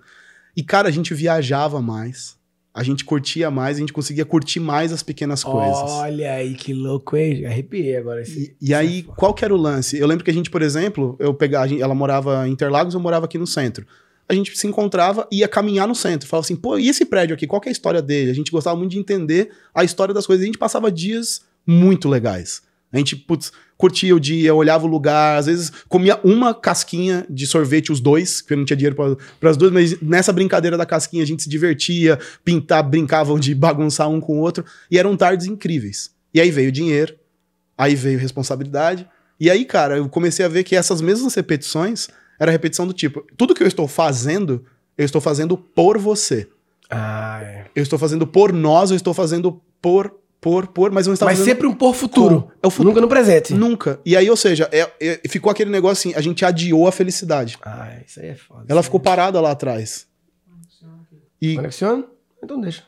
E, cara, a gente viajava mais. A gente curtia mais, a gente conseguia curtir mais as pequenas coisas. Olha aí, que louco, hein? Arrepiei agora. Esse, e, e aí, qual que era o lance? Eu lembro que a gente, por exemplo, eu pegava, ela morava em Interlagos, eu morava aqui no centro a gente se encontrava e ia caminhar no centro. Falava assim, pô, e esse prédio aqui, qual é a história dele? A gente gostava muito de entender a história das coisas. E a gente passava dias muito legais. A gente, putz, curtia o dia, olhava o lugar, às vezes comia uma casquinha de sorvete, os dois, porque não tinha dinheiro para as duas, mas nessa brincadeira da casquinha a gente se divertia, pintar, brincavam de bagunçar um com o outro, e eram tardes incríveis. E aí veio dinheiro, aí veio responsabilidade, e aí, cara, eu comecei a ver que essas mesmas repetições era repetição do tipo: tudo que eu estou fazendo, eu estou fazendo por você. Ah, é. Eu estou fazendo por nós, eu estou fazendo por por, por, mas não está mas sempre um por futuro. É o futuro. Nunca no presente. Nunca. E aí, ou seja, é, é, ficou aquele negócio assim, a gente adiou a felicidade. Ah, isso aí é foda. Ela ficou parada lá atrás. E... Conexiona? Então deixa.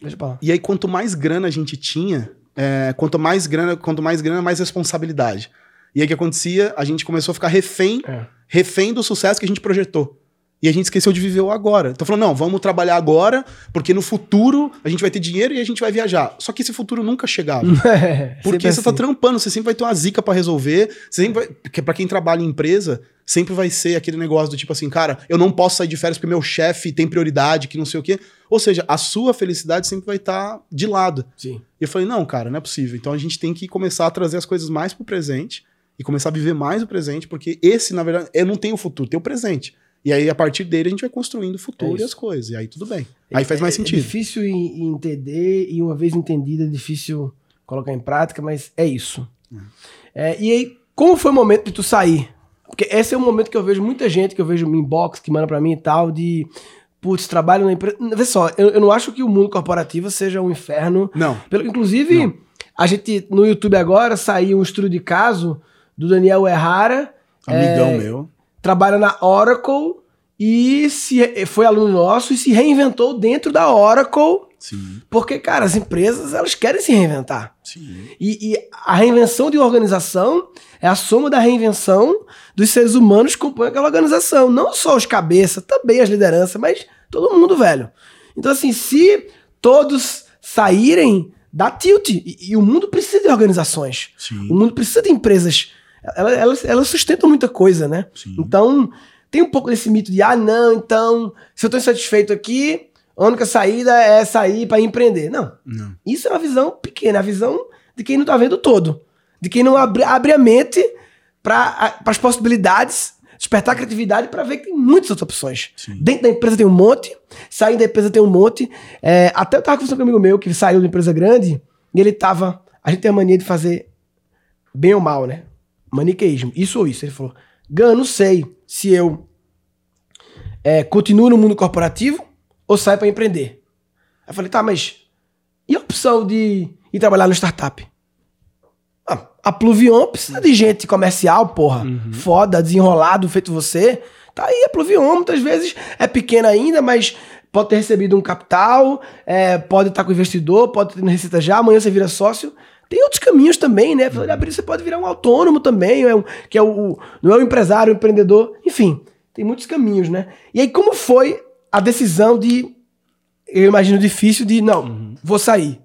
Deixa pra lá. E aí, quanto mais grana a gente tinha, é, quanto mais grana, quanto mais grana, mais responsabilidade. E aí o que acontecia? A gente começou a ficar refém, é. refém do sucesso que a gente projetou. E a gente esqueceu de viver o agora. Então falou, não, vamos trabalhar agora, porque no futuro a gente vai ter dinheiro e a gente vai viajar. Só que esse futuro nunca chegava. É, porque você tá assim. tá trampando, você sempre vai ter uma zica para resolver. Você sempre vai, porque para quem trabalha em empresa, sempre vai ser aquele negócio do tipo assim, cara, eu não posso sair de férias porque meu chefe tem prioridade, que não sei o quê. Ou seja, a sua felicidade sempre vai estar tá de lado. Sim. E eu falei, não, cara, não é possível. Então a gente tem que começar a trazer as coisas mais pro presente e começar a viver mais o presente, porque esse, na verdade, eu não tenho o futuro, tem o presente. E aí, a partir dele, a gente vai construindo o futuro é e as coisas. E aí tudo bem. É, aí faz mais é, sentido. É difícil entender, e uma vez entendida, é difícil colocar em prática, mas é isso. É. é. e aí, como foi o momento de tu sair? Porque esse é o momento que eu vejo muita gente, que eu vejo inbox, que manda para mim e tal, de putz, trabalho na empresa. Vê só, eu, eu, não acho que o mundo corporativo seja um inferno. Não. Pelo, inclusive, não. a gente, no YouTube agora, saiu um estudo de caso do Daniel Errara. Amigão é, meu. Trabalha na Oracle e se, foi aluno nosso e se reinventou dentro da Oracle. Sim. Porque, cara, as empresas elas querem se reinventar. Sim. E, e, a reinvenção de uma organização é a soma da reinvenção dos seres humanos que compõem aquela organização. Não só os cabeças, também as lideranças, mas todo mundo, velho. Então, assim, se todos saírem, dá tilt. E, e o mundo precisa de organizações. Sim. O mundo precisa de empresas elas, elas, elas sustentam muita coisa, né? Sim. Então, tem um pouco desse mito de, ah, não, então, se eu tô insatisfeito aqui, A única saída é sair para empreender. Não. Não. Isso é uma visão pequena, a visão de quem não tá vendo todo. De quem não abre, abre a mente para as possibilidades, despertar a criatividade para ver que tem muitas outras opções. Sim. Dentro da empresa tem um monte, saindo da empresa tem um monte. É, até eu tava conversando com um amigo meu que saiu de uma empresa grande e ele tava. A gente tem a mania de fazer bem ou mal, né? Maniqueísmo. Isso ou isso. Ele falou: Gan, não sei se eu é, continuo no mundo corporativo ou saio para empreender. Aí eu falei: tá, mas e a opção de ir trabalhar no startup? Ah, a Pluvion precisa de gente comercial, porra. Foda, desenrolado, feito você. Tá aí, a Pluvion muitas vezes é pequena ainda, mas pode ter recebido um capital, é, pode estar com investidor, pode ter receita já, amanhã você vira sócio. Tem outros caminhos também, né? Você pode virar um autônomo também, é um- que é o, o- não é o empresário, o empreendedor. Enfim, tem muitos caminhos, né? E aí, como foi a decisão de, eu imagino difícil, de não, vou sair.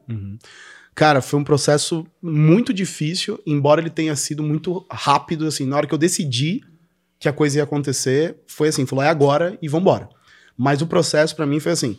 Cara, foi um processo muito difícil, embora ele tenha sido muito rápido, assim, na hora que eu decidi que a coisa ia acontecer, foi assim, falou, é agora e vambora. Mas o processo pra mim foi assim,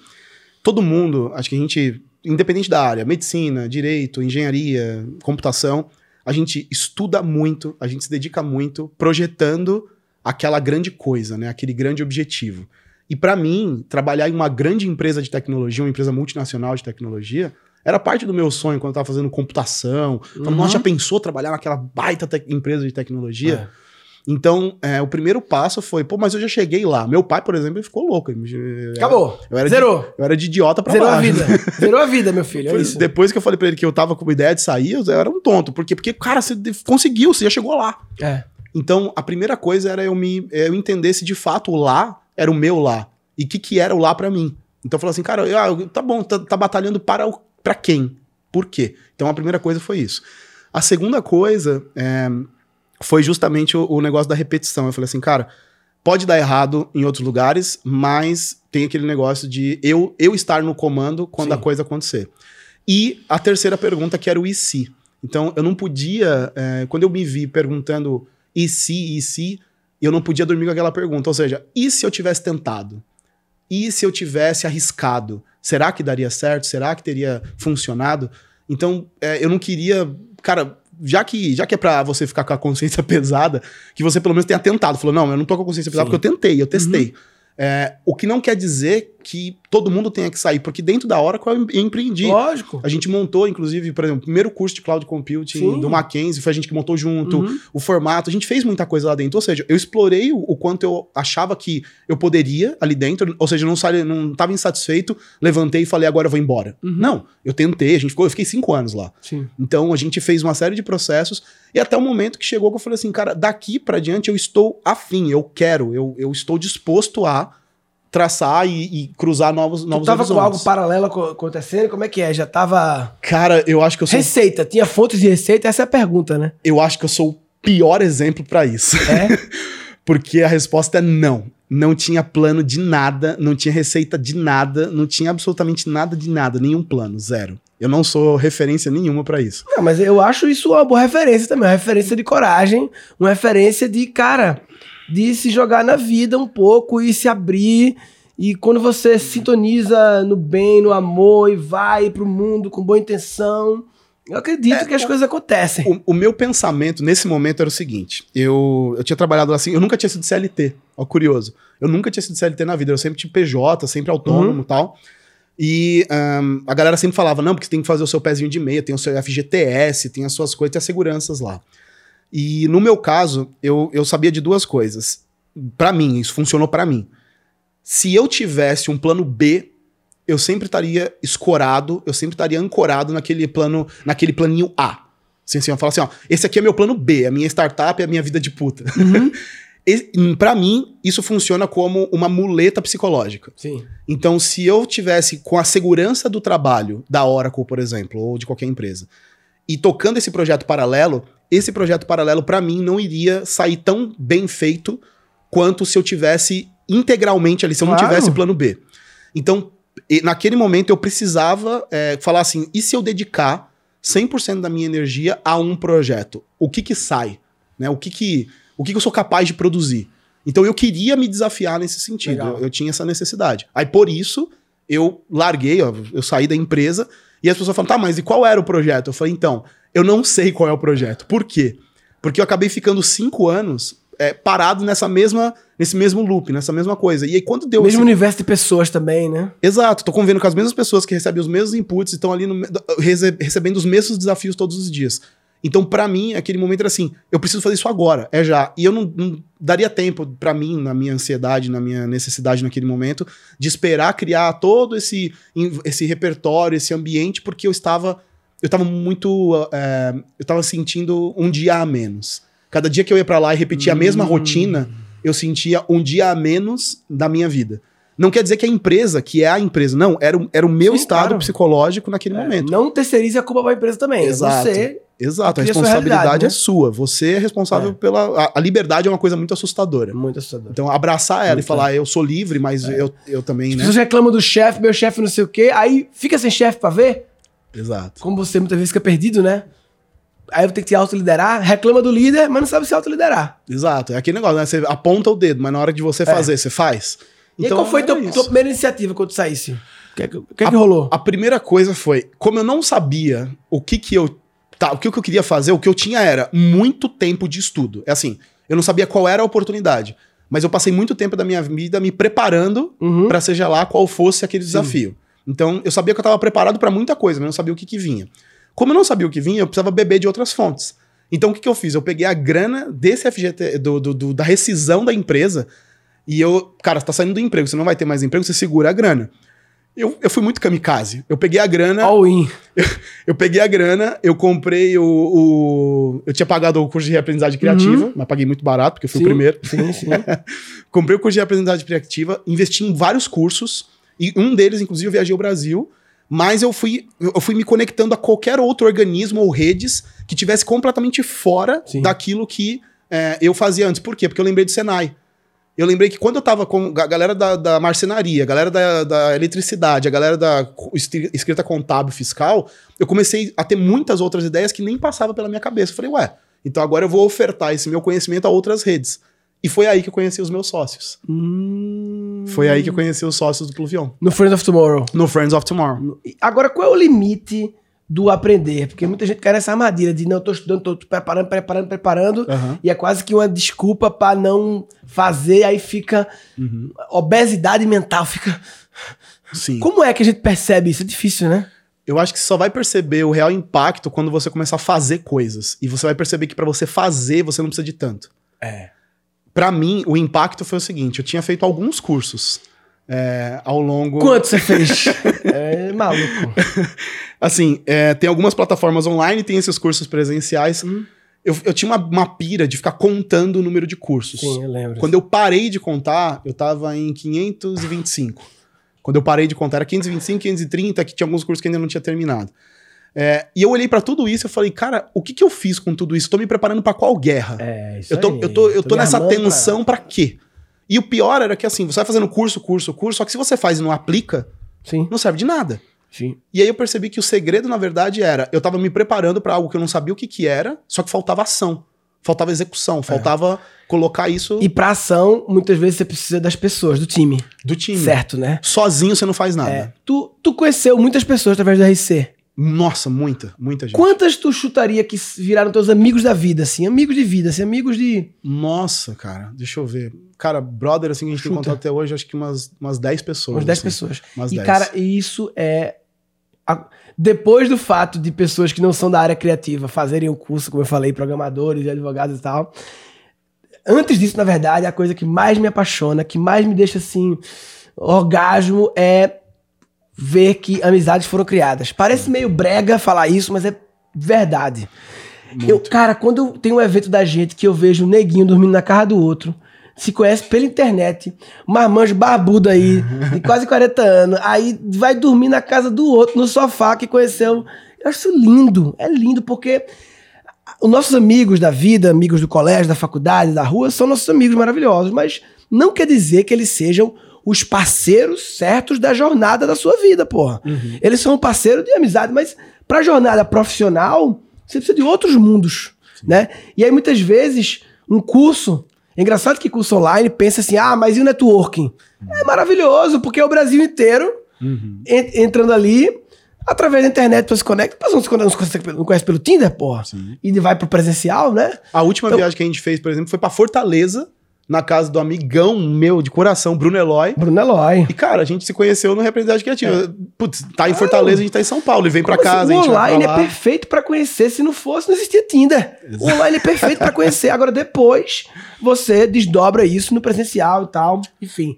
todo mundo, acho que a gente, independente da área, medicina, direito, engenharia, computação, a gente estuda muito, a gente se dedica muito projetando aquela grande coisa, né, aquele grande objetivo. E pra mim, trabalhar em uma grande empresa de tecnologia, uma empresa multinacional de tecnologia, era parte do meu sonho quando eu tava fazendo computação. Então, Uhum. nossa, já pensou trabalhar naquela baita empresa de tecnologia? É. Então, é, o primeiro passo foi, pô, mas eu já cheguei lá. Meu pai, por exemplo, ficou louco. Me- Acabou. Eu era Zerou. De, eu era de idiota pra Zerou a baixo. vida. Zerou a vida, meu filho. É isso. Depois que eu falei pra ele que eu tava com uma ideia de sair, eu era um tonto. Por quê? Porque, cara, você conseguiu, você já chegou lá. É. Então, a primeira coisa era eu me eu entender se de fato o lá era o meu lá. E o que, que era o lá pra mim. Então, eu falei assim, cara, eu- ah, eu- tá bom, tá, tá batalhando para, o- pra quem? Por quê? Então, a primeira coisa foi isso. A segunda coisa é, foi justamente o, o negócio da repetição. Eu falei assim, cara, pode dar errado em outros lugares, mas tem aquele negócio de eu, eu estar no comando quando Sim. a coisa acontecer. E a terceira pergunta, que era o e se. Então, eu não podia, é, quando eu me vi perguntando e se, e se, eu não podia dormir com aquela pergunta. Ou seja, e se eu tivesse tentado? E se eu tivesse arriscado? Será que daria certo? Será que teria funcionado? Então, é, eu não queria. Cara, já que, já que é pra você ficar com a consciência pesada, que você pelo menos tenha tentado. Falou, não, eu não tô com a consciência pesada Sim. porque eu tentei, eu testei. É, o que não quer dizer que todo mundo tenha que sair, porque dentro da hora eu em- empreendi. Lógico. A gente montou, inclusive, por exemplo, o primeiro curso de cloud computing Sim. do Mackenzie, foi a gente que montou junto, Uhum. o formato, a gente fez muita coisa lá dentro. Ou seja, eu explorei o, o quanto eu achava que eu poderia ali dentro, ou seja, eu não saí, não estava insatisfeito, levantei e falei, agora eu vou embora. Uhum. Não, eu tentei, a gente ficou, eu fiquei cinco anos lá. Sim. Então a gente fez uma série de processos e até o momento que chegou que eu falei assim, cara, daqui pra diante eu estou afim, eu quero, eu, eu estou disposto a traçar e, e cruzar novos, Tu novos tava com horizontes. algo paralelo co- acontecendo? Como é que é? Já tava. Cara, eu acho que eu sou Receita. Tinha fontes de receita? Essa é a pergunta, né? eu acho que eu sou o pior exemplo pra isso. É? Porque a resposta é não. Não tinha plano de nada, não tinha receita de nada, não tinha absolutamente nada de nada, nenhum plano, zero. Eu não sou referência nenhuma pra isso. Não, mas eu acho isso uma boa referência também. Uma referência de coragem, uma referência de, cara, de se jogar na vida um pouco e se abrir. E quando você sintoniza no bem, no amor e vai pro mundo com boa intenção, eu acredito que as coisas acontecem. O, o meu pensamento nesse momento era o seguinte: eu, eu tinha trabalhado assim, eu nunca tinha sido CLT, ó, curioso. Eu nunca tinha sido CLT na vida, eu sempre tive PJ, sempre autônomo e tal. E ahn, a galera sempre falava: não, porque você tem que fazer o seu pezinho de meia, tem o seu FGTS, tem as suas coisas, tem as seguranças lá. E no meu caso, eu, eu sabia de duas coisas. Pra mim, isso funcionou pra mim. Se eu tivesse um plano B, eu sempre estaria escorado, eu sempre estaria ancorado naquele plano, naquele planinho A. Assim, assim, eu falo assim, ó, esse aqui é meu plano B, a minha startup é a minha vida de puta. Uhum. E, Pra mim, isso funciona como uma muleta psicológica. Sim. Então, se eu tivesse com a segurança do trabalho da Oracle, por exemplo, ou de qualquer empresa, e tocando esse projeto paralelo, esse projeto paralelo pra mim não iria sair tão bem feito quanto se eu tivesse integralmente ali, se eu Claro. não tivesse plano B. Então, naquele momento eu precisava é, falar assim, e se eu dedicar 100% da minha energia a um projeto? O que que sai? Né? O que que o que que eu sou capaz de produzir? Então eu queria me desafiar nesse sentido. Eu, eu tinha essa necessidade. Aí por isso eu larguei, ó, eu saí da empresa e as pessoas falam, tá, mas e qual era o projeto? Eu falei, então, eu não sei qual é o projeto. Por quê? Porque eu acabei ficando cinco anos é, parado nessa mesma, nesse mesmo loop, nessa mesma coisa. E aí quando deu... Mesmo esse... universo de pessoas também, né? Exato. Tô convivendo com as mesmas pessoas que recebem os mesmos inputs e estão ali no, recebendo os mesmos desafios todos os dias. Então, para mim, aquele momento era assim: eu preciso fazer isso agora, é já. E eu não, não daria tempo para mim, na minha ansiedade, na minha necessidade naquele momento, de esperar criar todo esse, esse repertório, esse ambiente, porque eu estava eu estava muito. É, eu estava sentindo um dia a menos. Cada dia que eu ia para lá e repetia hum. a mesma hum. rotina, eu sentia um dia a menos da minha vida. Não quer dizer que a empresa, que é a empresa, não, era, o, era o meu Sim, estado claro. psicológico naquele é, momento. Não terceirize a culpa para a empresa também. Exato. Você Exato, a responsabilidade né? é sua. Você é responsável é. pela. A, a, liberdade é uma coisa muito assustadora. Muito assustadora. Então, abraçar ela muito e falar, eu sou livre, mas é. eu, eu também. As né? pessoas reclamam do chefe, meu chefe não sei o quê, aí fica sem chefe pra ver. Exato. Como você muitas vezes fica perdido, né? Aí eu tenho que te autoliderar, reclama do líder, mas não sabe se autoliderar. Exato. É aquele negócio, né? Você aponta o dedo, mas na hora de você é. fazer, você faz. E então, qual foi a tua primeira iniciativa quando tu saísse? O que, é que, que, é que rolou? A primeira coisa foi, como eu não sabia o que que eu Tá, o que eu queria fazer, o que eu tinha era muito tempo de estudo. É assim, eu não sabia qual era a oportunidade, mas eu passei muito tempo da minha vida me preparando uhum. para seja lá qual fosse aquele Sim. Então, eu sabia que eu estava preparado para muita coisa, mas não sabia o que, que vinha. Como eu não sabia o que vinha, eu precisava beber de outras fontes. Então, o que, que eu fiz? Eu peguei a grana desse FGT, do, do, do da rescisão da empresa, e eu, cara, você tá saindo do emprego, você não vai ter mais emprego, você segura a grana. Eu, eu fui muito kamikaze. Eu peguei a grana. All in. Eu, eu peguei a grana, eu comprei o, o, Eu tinha pagado o curso de reaprendizagem criativa, uhum. mas paguei muito barato, porque eu fui sim, o primeiro. Sim, sim. comprei o curso de reaprendizagem criativa, investi em vários cursos, e um deles, inclusive, eu viajei ao Brasil. Mas eu fui, eu fui me conectando a qualquer outro organismo ou redes que tivesse completamente fora sim. daquilo que é, eu fazia antes. Por quê? Porque eu lembrei do Senai eu lembrei que quando eu tava com a galera da, da marcenaria, a galera da, da eletricidade, a galera da escrita contábil fiscal, eu comecei a ter muitas outras ideias que nem passavam pela minha cabeça. Eu falei, ué, então agora eu vou ofertar esse meu conhecimento a outras redes. E foi aí que eu conheci os meus sócios. Hum... Foi aí que eu conheci os sócios do Pluvion. No Friends of Tomorrow. No Friends of Tomorrow. Agora, qual é o limite do aprender, porque muita gente cai nessa armadilha de não, eu tô estudando, tô preparando, preparando, preparando, uhum. e é quase que uma desculpa para não fazer, aí fica uhum. obesidade mental, fica. Sim. Como é que a gente percebe isso? É difícil, né? Eu acho que você só vai perceber o real impacto quando você começar a fazer coisas. E você vai perceber que para você fazer, você não precisa de tanto. É. Para mim, o impacto foi o seguinte: eu tinha feito alguns cursos é, ao longo. Quanto você fez? é maluco. Assim, é, tem algumas plataformas online, tem esses cursos presenciais. Hum. Eu, eu, tinha uma, uma pira de ficar contando o número de cursos. Sim, eu lembro. Quando eu parei de contar, eu tava em 525. Quando eu parei de contar, era 525, 530, que tinha alguns cursos que ainda não tinha terminado. É, e eu olhei para tudo isso e falei, cara, o que, que eu fiz com tudo isso? Tô me preparando para qual guerra? É, isso eu tô, aí. eu tô, eu tô, tô nessa tensão para quê? E o pior era que assim, você vai fazendo curso, curso, curso, só que se você faz e não aplica, Sim. não serve de nada. Sim. E aí eu percebi que o segredo, na verdade, era eu tava me preparando para algo que eu não sabia o que, que era, só que faltava ação. Faltava execução, faltava é. colocar isso. E pra ação, muitas vezes você precisa das pessoas, do time. Do time. Certo, né? Sozinho você não faz nada. É. Tu, tu conheceu muitas pessoas através do RC. Nossa, muita, muita gente. Quantas tu chutaria que viraram teus amigos da vida, assim? Amigos de vida, assim, amigos de. Nossa, cara, deixa eu ver. Cara, brother, assim, a gente Chuta. tem contato até hoje, acho que umas, umas 10 pessoas. Umas 10 assim. pessoas. Umas e, 10. cara, isso é. Depois do fato de pessoas que não são da área criativa fazerem o curso, como eu falei, programadores, advogados e tal. Antes disso, na verdade, a coisa que mais me apaixona, que mais me deixa assim, orgasmo, é ver que amizades foram criadas. Parece meio brega falar isso, mas é verdade. Eu, cara, quando tem um evento da gente que eu vejo um neguinho dormindo na casa do outro, se conhece pela internet, marmanjo barbudo aí, de quase 40 anos, aí vai dormir na casa do outro, no sofá que conheceu. Eu acho isso lindo, é lindo, porque os nossos amigos da vida, amigos do colégio, da faculdade, da rua, são nossos amigos maravilhosos, mas não quer dizer que eles sejam os parceiros certos da jornada da sua vida, porra. Uhum. Eles são um parceiro de amizade, mas pra jornada profissional, você precisa de outros mundos, Sim. né? E aí, muitas vezes, um curso... É engraçado que curso online pensa assim, ah, mas e o networking? Uhum. É maravilhoso, porque o Brasil inteiro uhum. entrando ali, através da internet, você se conecta. Mas não se conhece, não conhece pelo Tinder, porra. Sim. E vai pro presencial, né? A última então, viagem que a gente fez, por exemplo, foi pra Fortaleza na casa do amigão meu de coração, Bruno Eloy. Bruno Eloy. E, cara, a gente se conheceu no Representante Criativa. É. Putz, tá em Fortaleza, a gente tá em São Paulo e vem para casa. Assim? O online é perfeito para conhecer. Se não fosse, não existia Tinder. Exato. O online é perfeito para conhecer. Agora, depois, você desdobra isso no presencial e tal. Enfim.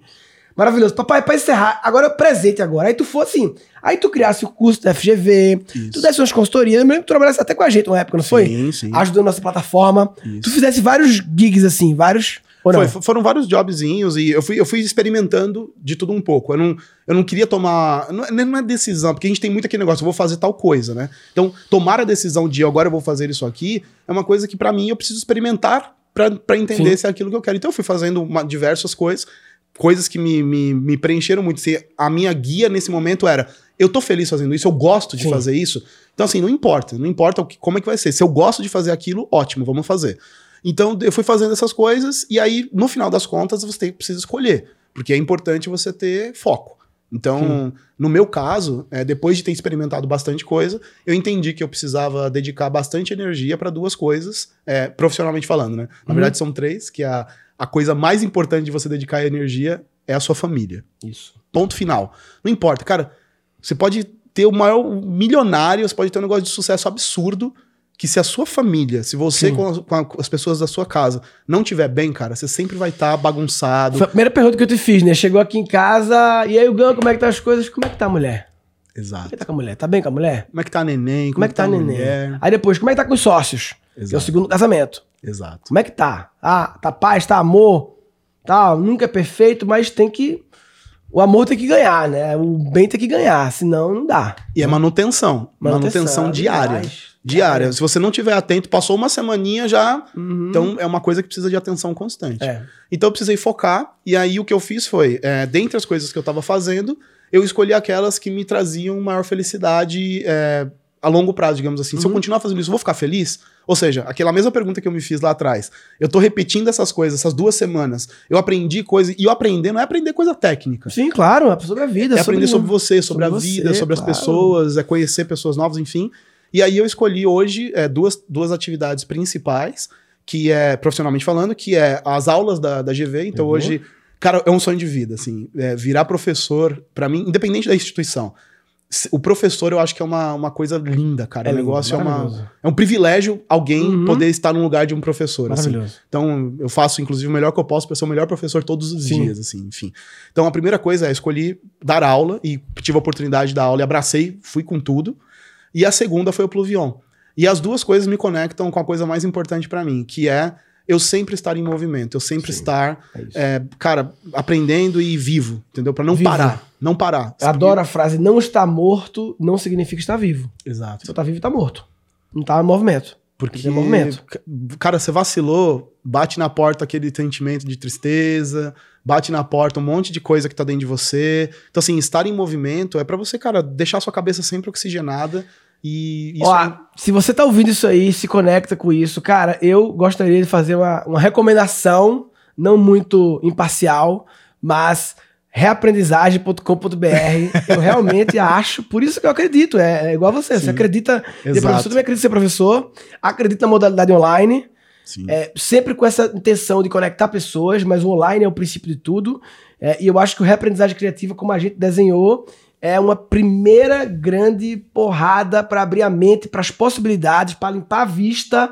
Maravilhoso. Papai, pra encerrar, agora é presente agora. Aí tu for assim, aí tu criasse o curso da FGV, Isso. tu desse umas consultorias, eu lembro que tu trabalhasse até com a gente uma época, não sim, foi? Sim, sim. Ajudando nossa plataforma. Isso. Tu fizesse vários gigs assim, vários foi, foram vários jobzinhos e eu fui, eu fui experimentando de tudo um pouco. Eu não, eu não queria tomar. Não, não é decisão, porque a gente tem muito aquele negócio, eu vou fazer tal coisa, né? Então, tomar a decisão de agora eu vou fazer isso aqui é uma coisa que para mim eu preciso experimentar para entender Sim. se é aquilo que eu quero. Então, eu fui fazendo uma, diversas coisas, coisas que me, me, me preencheram muito. Se a minha guia nesse momento era eu tô feliz fazendo isso, eu gosto de Sim. fazer isso. Então, assim, não importa, não importa o que, como é que vai ser. Se eu gosto de fazer aquilo, ótimo, vamos fazer. Então eu fui fazendo essas coisas e aí, no final das contas, você precisa escolher. Porque é importante você ter foco. Então, Sim. no meu caso, é, depois de ter experimentado bastante coisa, eu entendi que eu precisava dedicar bastante energia para duas coisas, é, profissionalmente falando, né? Na uhum. verdade, são três, que a, a coisa mais importante de você dedicar energia é a sua família. Isso. Ponto final. Não importa, cara, você pode ter o maior milionário, você pode ter um negócio de sucesso absurdo, que se a sua família, se você com, a, com, as pessoas da sua casa não tiver bem, cara, você sempre vai estar tá bagunçado. Foi a primeira pergunta que eu te fiz, né? Chegou aqui em casa, e aí o Gão, como é que tá as coisas? Como é que tá a mulher? Exato. Como é que tá com a mulher? Tá bem com a mulher? Como é que tá a neném? Como, como é que tá, tá a neném? Mulher? Aí depois, como é que tá com os sócios? Exato. Que é o segundo casamento. Exato. Como é que tá? Ah, tá paz, tá amor? Tá, nunca é perfeito, mas tem que o amor tem que ganhar, né? O bem tem que ganhar, senão não dá. E é manutenção. Manutenção, manutenção diária. Diária. Se você não tiver atento, passou uma semaninha já. Uhum. Então é uma coisa que precisa de atenção constante. É. Então eu precisei focar. E aí o que eu fiz foi, é, dentre as coisas que eu estava fazendo, eu escolhi aquelas que me traziam maior felicidade é, a longo prazo, digamos assim. Uhum. Se eu uhum. continuar fazendo isso, eu vou ficar feliz? Ou seja, aquela mesma pergunta que eu me fiz lá atrás. Eu tô repetindo essas coisas, essas duas semanas. Eu aprendi coisas. E eu aprender não é aprender coisa técnica. Sim, claro, é sobre a vida. É aprender sobre, você, sobre, sobre a vida, sobre claro. as pessoas, é conhecer pessoas novas, enfim. E aí eu escolhi hoje é, duas, duas atividades principais, que é, profissionalmente falando, que é as aulas da, da GV. Então uhum. hoje, cara, é um sonho de vida, assim. É, virar professor, para mim, independente da instituição o professor eu acho que é uma, uma coisa linda, cara. É o negócio é uma. É um privilégio alguém uhum. poder estar no lugar de um professor. Assim. Então, eu faço, inclusive, o melhor que eu posso para ser o melhor professor todos os Sim. dias, assim, enfim. Então, a primeira coisa é escolhi dar aula e tive a oportunidade de dar aula e abracei, fui com tudo. E a segunda foi o Pluvion. E as duas coisas me conectam com a coisa mais importante para mim, que é eu sempre estar em movimento, eu sempre Sim, estar, é é, cara, aprendendo e vivo, entendeu? Para não vivo. parar, não parar. Eu adoro a frase, não está morto não significa estar vivo. Exato. Se está vivo, está morto. Não está em movimento. Porque, tem movimento. cara, você vacilou, bate na porta aquele sentimento de tristeza, bate na porta um monte de coisa que tá dentro de você. Então, assim, estar em movimento é para você, cara, deixar sua cabeça sempre oxigenada e isso Ó, é... se você tá ouvindo isso aí, se conecta com isso, cara, eu gostaria de fazer uma, uma recomendação, não muito imparcial, mas reaprendizagem.com.br. eu realmente acho, por isso que eu acredito, é, é igual você, Sim, você acredita em professor, também acredita em ser professor, acredita na modalidade online, é, sempre com essa intenção de conectar pessoas, mas o online é o princípio de tudo, é, e eu acho que o reaprendizagem criativa, como a gente desenhou, é uma primeira grande porrada para abrir a mente para as possibilidades, para limpar a vista.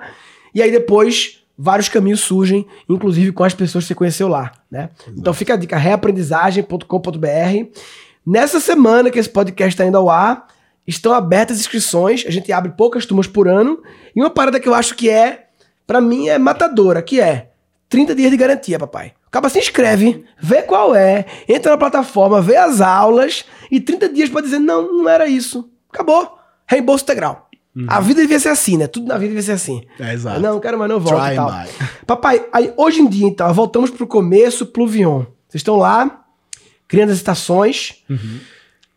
E aí depois vários caminhos surgem, inclusive com as pessoas que você conheceu lá, né? Então fica a dica reaprendizagem.com.br. Nessa semana que esse podcast está indo ao ar, estão abertas inscrições, a gente abre poucas turmas por ano, e uma parada que eu acho que é, para mim é matadora, que é 30 dias de garantia, papai. Acaba se inscreve, vê qual é, entra na plataforma, vê as aulas e 30 dias para dizer: não, não era isso. Acabou. Reembolso integral. Uhum. A vida devia ser assim, né? Tudo na vida devia ser assim. É, exato. Não, quero mais, não volto e tal. Papai, aí, hoje em dia, então, voltamos pro começo, Pluvion. Vocês estão lá, criando as estações. Uhum.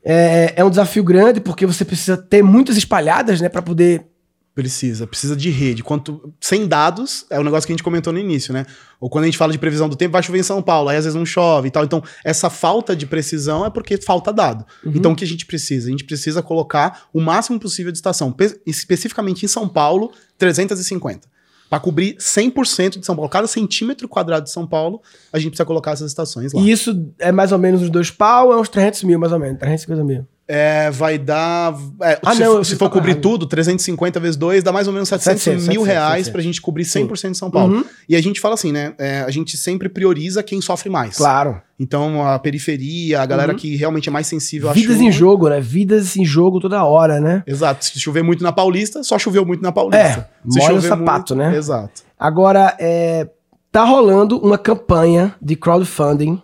É, é um desafio grande, porque você precisa ter muitas espalhadas, né? para poder Precisa, precisa de rede. Quanto, sem dados, é o negócio que a gente comentou no início, né? Ou quando a gente fala de previsão do tempo, vai chover em São Paulo, aí às vezes não chove e tal. Então, essa falta de precisão é porque falta dado. Uhum. Então, o que a gente precisa? A gente precisa colocar o máximo possível de estação. especificamente em São Paulo, 350. Para cobrir 100% de São Paulo. Cada centímetro quadrado de São Paulo, a gente precisa colocar essas estações lá. E isso é mais ou menos os dois pau, é uns 300 mil, mais ou menos. 350 mil. É, vai dar. É, ah, se, não, se for cobrir errado. tudo, 350 vezes 2 dá mais ou menos 700 700 mil 700, reais 700. pra gente cobrir 100% Sim. de São Paulo. Uhum. E a gente fala assim, né? É, a gente sempre prioriza quem sofre mais. Claro. Então a periferia, a galera uhum. que realmente é mais sensível Vidas chuva. em jogo, né? Vidas em jogo toda hora, né? Exato. Se chover muito na Paulista, só choveu muito na Paulista. É, se chover o sapato, muito... né? Exato. Agora, é, tá rolando uma campanha de crowdfunding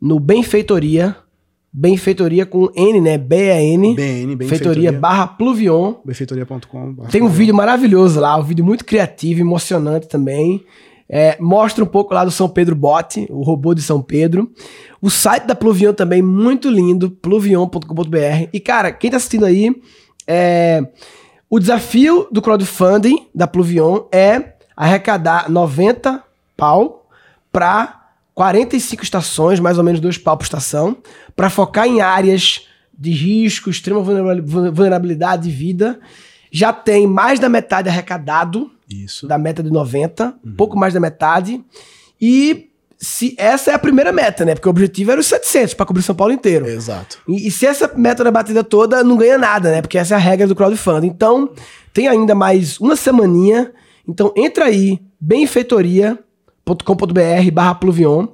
no Benfeitoria Benfeitoria com N, né? B-E-N. B-N, Benfeitoria barra Pluvion. Benfeitoria.com. Tem um vídeo maravilhoso lá, um vídeo muito criativo, emocionante também. É, mostra um pouco lá do São Pedro Bot, o robô de São Pedro. O site da Pluvion também, muito lindo, pluvion.com.br. E, cara, quem tá assistindo aí, é, o desafio do crowdfunding da Pluvion é arrecadar 90 pau para 45 estações, mais ou menos dois pau por estação, para focar em áreas de risco, extrema vulnerabilidade de vida. Já tem mais da metade arrecadado Isso. da meta de 90, uhum. pouco mais da metade. E se essa é a primeira meta, né? Porque o objetivo era os 700 para cobrir São Paulo inteiro. Exato. E, e, se essa meta da batida toda, não ganha nada, né? Porque essa é a regra do crowdfunding. Então, tem ainda mais uma semaninha. Então, entra aí, benfeitoria com.br barra pluvion.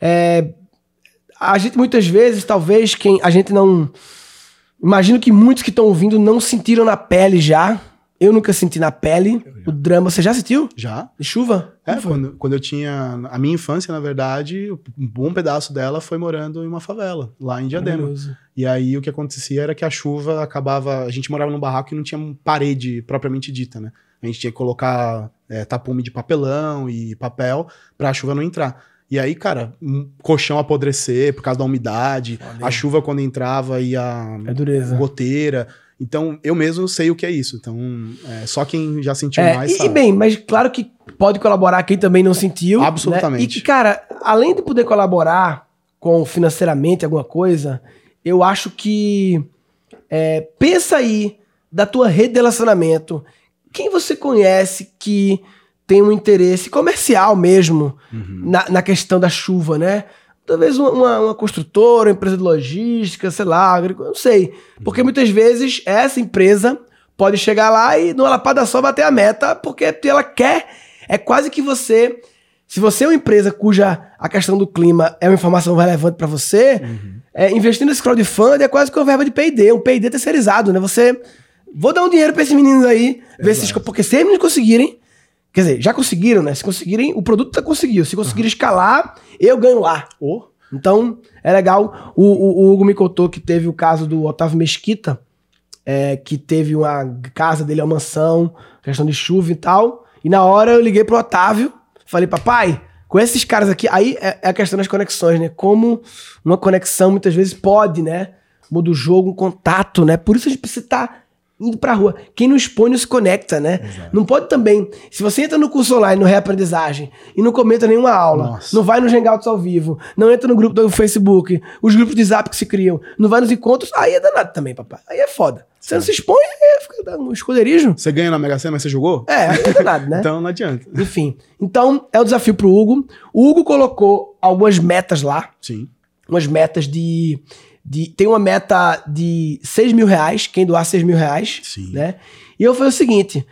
É, a gente muitas vezes, talvez, quem a gente não. Imagino que muitos que estão ouvindo não sentiram na pele já. Eu nunca senti na pele o drama. Você já sentiu? Já. De chuva? É, quando, quando eu tinha. A minha infância, na verdade, um bom pedaço dela foi morando em uma favela, lá em Diadema. E aí o que acontecia era que a chuva acabava. A gente morava num barraco que não tinha parede propriamente dita, né? A gente tinha que colocar é, tapume de papelão e papel pra chuva não entrar. E aí, cara, um colchão apodrecer por causa da umidade, a chuva quando entrava e a é dureza. goteira. Então, eu mesmo sei o que é isso. Então, é, só quem já sentiu é, mais. E, sabe. bem, mas claro que pode colaborar quem também não sentiu. Né? Absolutamente. Né? E, cara, além de poder colaborar com financeiramente alguma coisa, eu acho que é, pensa aí da tua rede de relacionamento quem você conhece que tem um interesse comercial mesmo uhum. na, na questão da chuva, né? Talvez uma, uma, uma, construtora, uma empresa de logística, sei lá, não sei. Porque uhum. muitas vezes essa empresa pode chegar lá e no lapada só bater a meta, porque ela quer. É quase que você. Se você é uma empresa cuja a questão do clima é uma informação relevante para você, uhum. é, investindo nesse crowdfunding é quase que uma verba de PD, um PD terceirizado, né? Você Vou dar um dinheiro pra esses meninos aí, ver se porque se eles conseguirem, quer dizer, já conseguiram, né? Se conseguirem, o produto tá conseguiu. Se conseguirem uhum. escalar, eu ganho lá. Oh. Então, é legal. O, o, o, Hugo me contou que teve o caso do Otávio Mesquita, é, que teve uma casa dele, uma mansão, questão de chuva e tal. E na hora eu liguei pro Otávio, falei, papai, com esses caras aqui, aí é, é a questão das conexões, né? Como uma conexão muitas vezes pode, né? Muda o jogo, um contato, né? Por isso a gente precisa estar tá indo pra rua. Quem não expõe não se conecta, né? Exato. Não pode também. Se você entra no curso online, no reaprendizagem, e não comenta nenhuma aula, Nossa. não vai nos hangouts ao vivo, não entra no grupo do Facebook, os grupos de zap que se criam, não vai nos encontros, aí é danado também, papai. Aí é foda. Você não se expõe, é, fica no esconderijo. Você ganha na Mega Sena, mas você jogou? É, aí é danado, né? então não adianta. Enfim. Então, é o desafio pro Hugo. O Hugo colocou algumas metas lá. Sim. Umas metas de de, tem uma meta de 6 mil reais, quem doar 6 mil reais. Sim. Né? E eu falei o seguinte: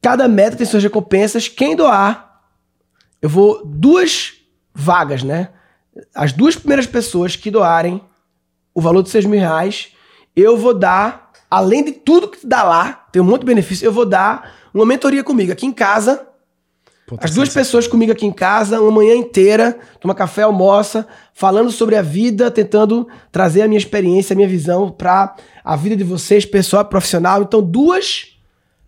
cada meta tem suas recompensas. Quem doar, eu vou duas vagas, né? As duas primeiras pessoas que doarem o valor de 6 mil reais, eu vou dar, além de tudo que dá lá, tem um monte de benefício, eu vou dar uma mentoria comigo aqui em casa as duas pessoas comigo aqui em casa, uma manhã inteira, toma café, almoça, falando sobre a vida, tentando trazer a minha experiência, a minha visão para a vida de vocês, pessoal, profissional. Então, duas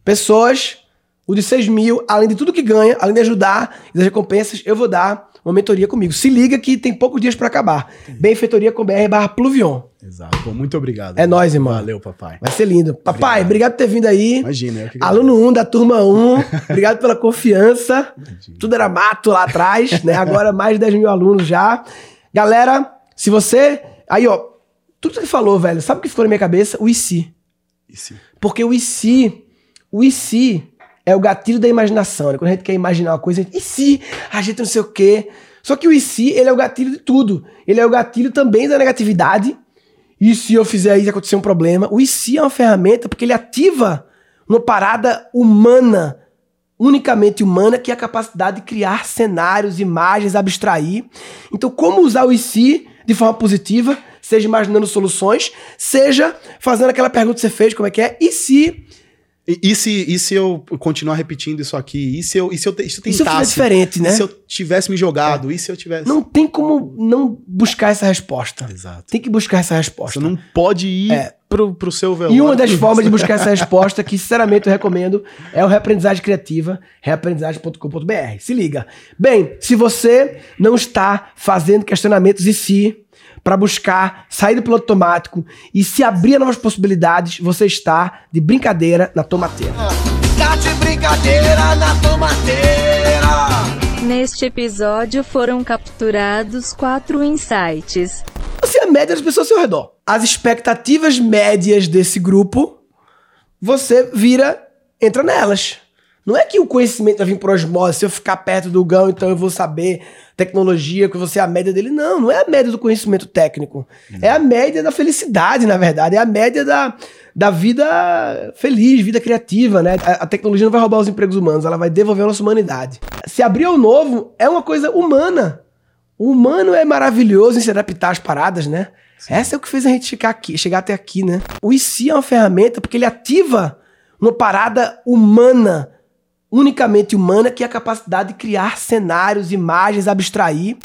pessoas o de 6 mil, além de tudo que ganha, além de ajudar e das recompensas, eu vou dar uma mentoria comigo. Se liga que tem poucos dias para acabar. Benfeitoria com BR barra Pluvion. Exato. Muito obrigado. É nóis, irmão. Valeu, papai. Vai ser lindo. Papai, obrigado, obrigado por ter vindo aí. Imagina. Eu Aluno 1 da turma 1. obrigado pela confiança. Imagina. Tudo era mato lá atrás, né? Agora mais de 10 mil alunos já. Galera, se você... Aí, ó. Tudo que falou, velho. Sabe o que ficou na minha cabeça? O IC. IC. Porque o IC... O IC é o gatilho da imaginação, né? Quando a gente quer imaginar uma coisa, e se a gente não sei o quê? Só que o e se, ele é o gatilho de tudo. Ele é o gatilho também da negatividade. E se eu fizer isso acontecer um problema? O e se é uma ferramenta porque ele ativa uma parada humana, unicamente humana, que é a capacidade de criar cenários, imagens, abstrair. Então, como usar o e se de forma positiva, seja imaginando soluções, seja fazendo aquela pergunta que você fez, como é que é, e se e, e, se, e se eu continuar repetindo isso aqui? E se eu, e se eu, se eu tentasse? Diferente, né? E se eu tivesse me jogado? É. E se eu tivesse... Não tem como não buscar essa resposta. Exato. Tem que buscar essa resposta. Você não pode ir é. pro, pro seu velório. E uma das formas de buscar essa resposta, que sinceramente eu recomendo, é o Reaprendizagem Criativa, reaprendizagem.com.br. Se liga. Bem, se você não está fazendo questionamentos e se para buscar sair do piloto automático e se abrir a novas possibilidades, você está de brincadeira na tomateira. Tá de brincadeira na tomateira. Neste episódio foram capturados quatro insights. Você é a média das pessoas ao seu redor. As expectativas médias desse grupo, você vira, entra nelas. Não é que o conhecimento vai vir por osmose, se eu ficar perto do Gão, então eu vou saber tecnologia, que você é a média dele. Não, não é a média do conhecimento técnico. É a média da felicidade, na verdade. É a média da, da vida feliz, vida criativa, né? A, a tecnologia não vai roubar os empregos humanos, ela vai devolver a nossa humanidade. Se abrir ao novo é uma coisa humana. O humano é maravilhoso em se adaptar às paradas, né? Sim. Essa é o que fez a gente chegar aqui, chegar até aqui, né? O IC é uma ferramenta porque ele ativa uma parada humana unicamente humana, que é a capacidade de criar cenários, imagens, abstrair.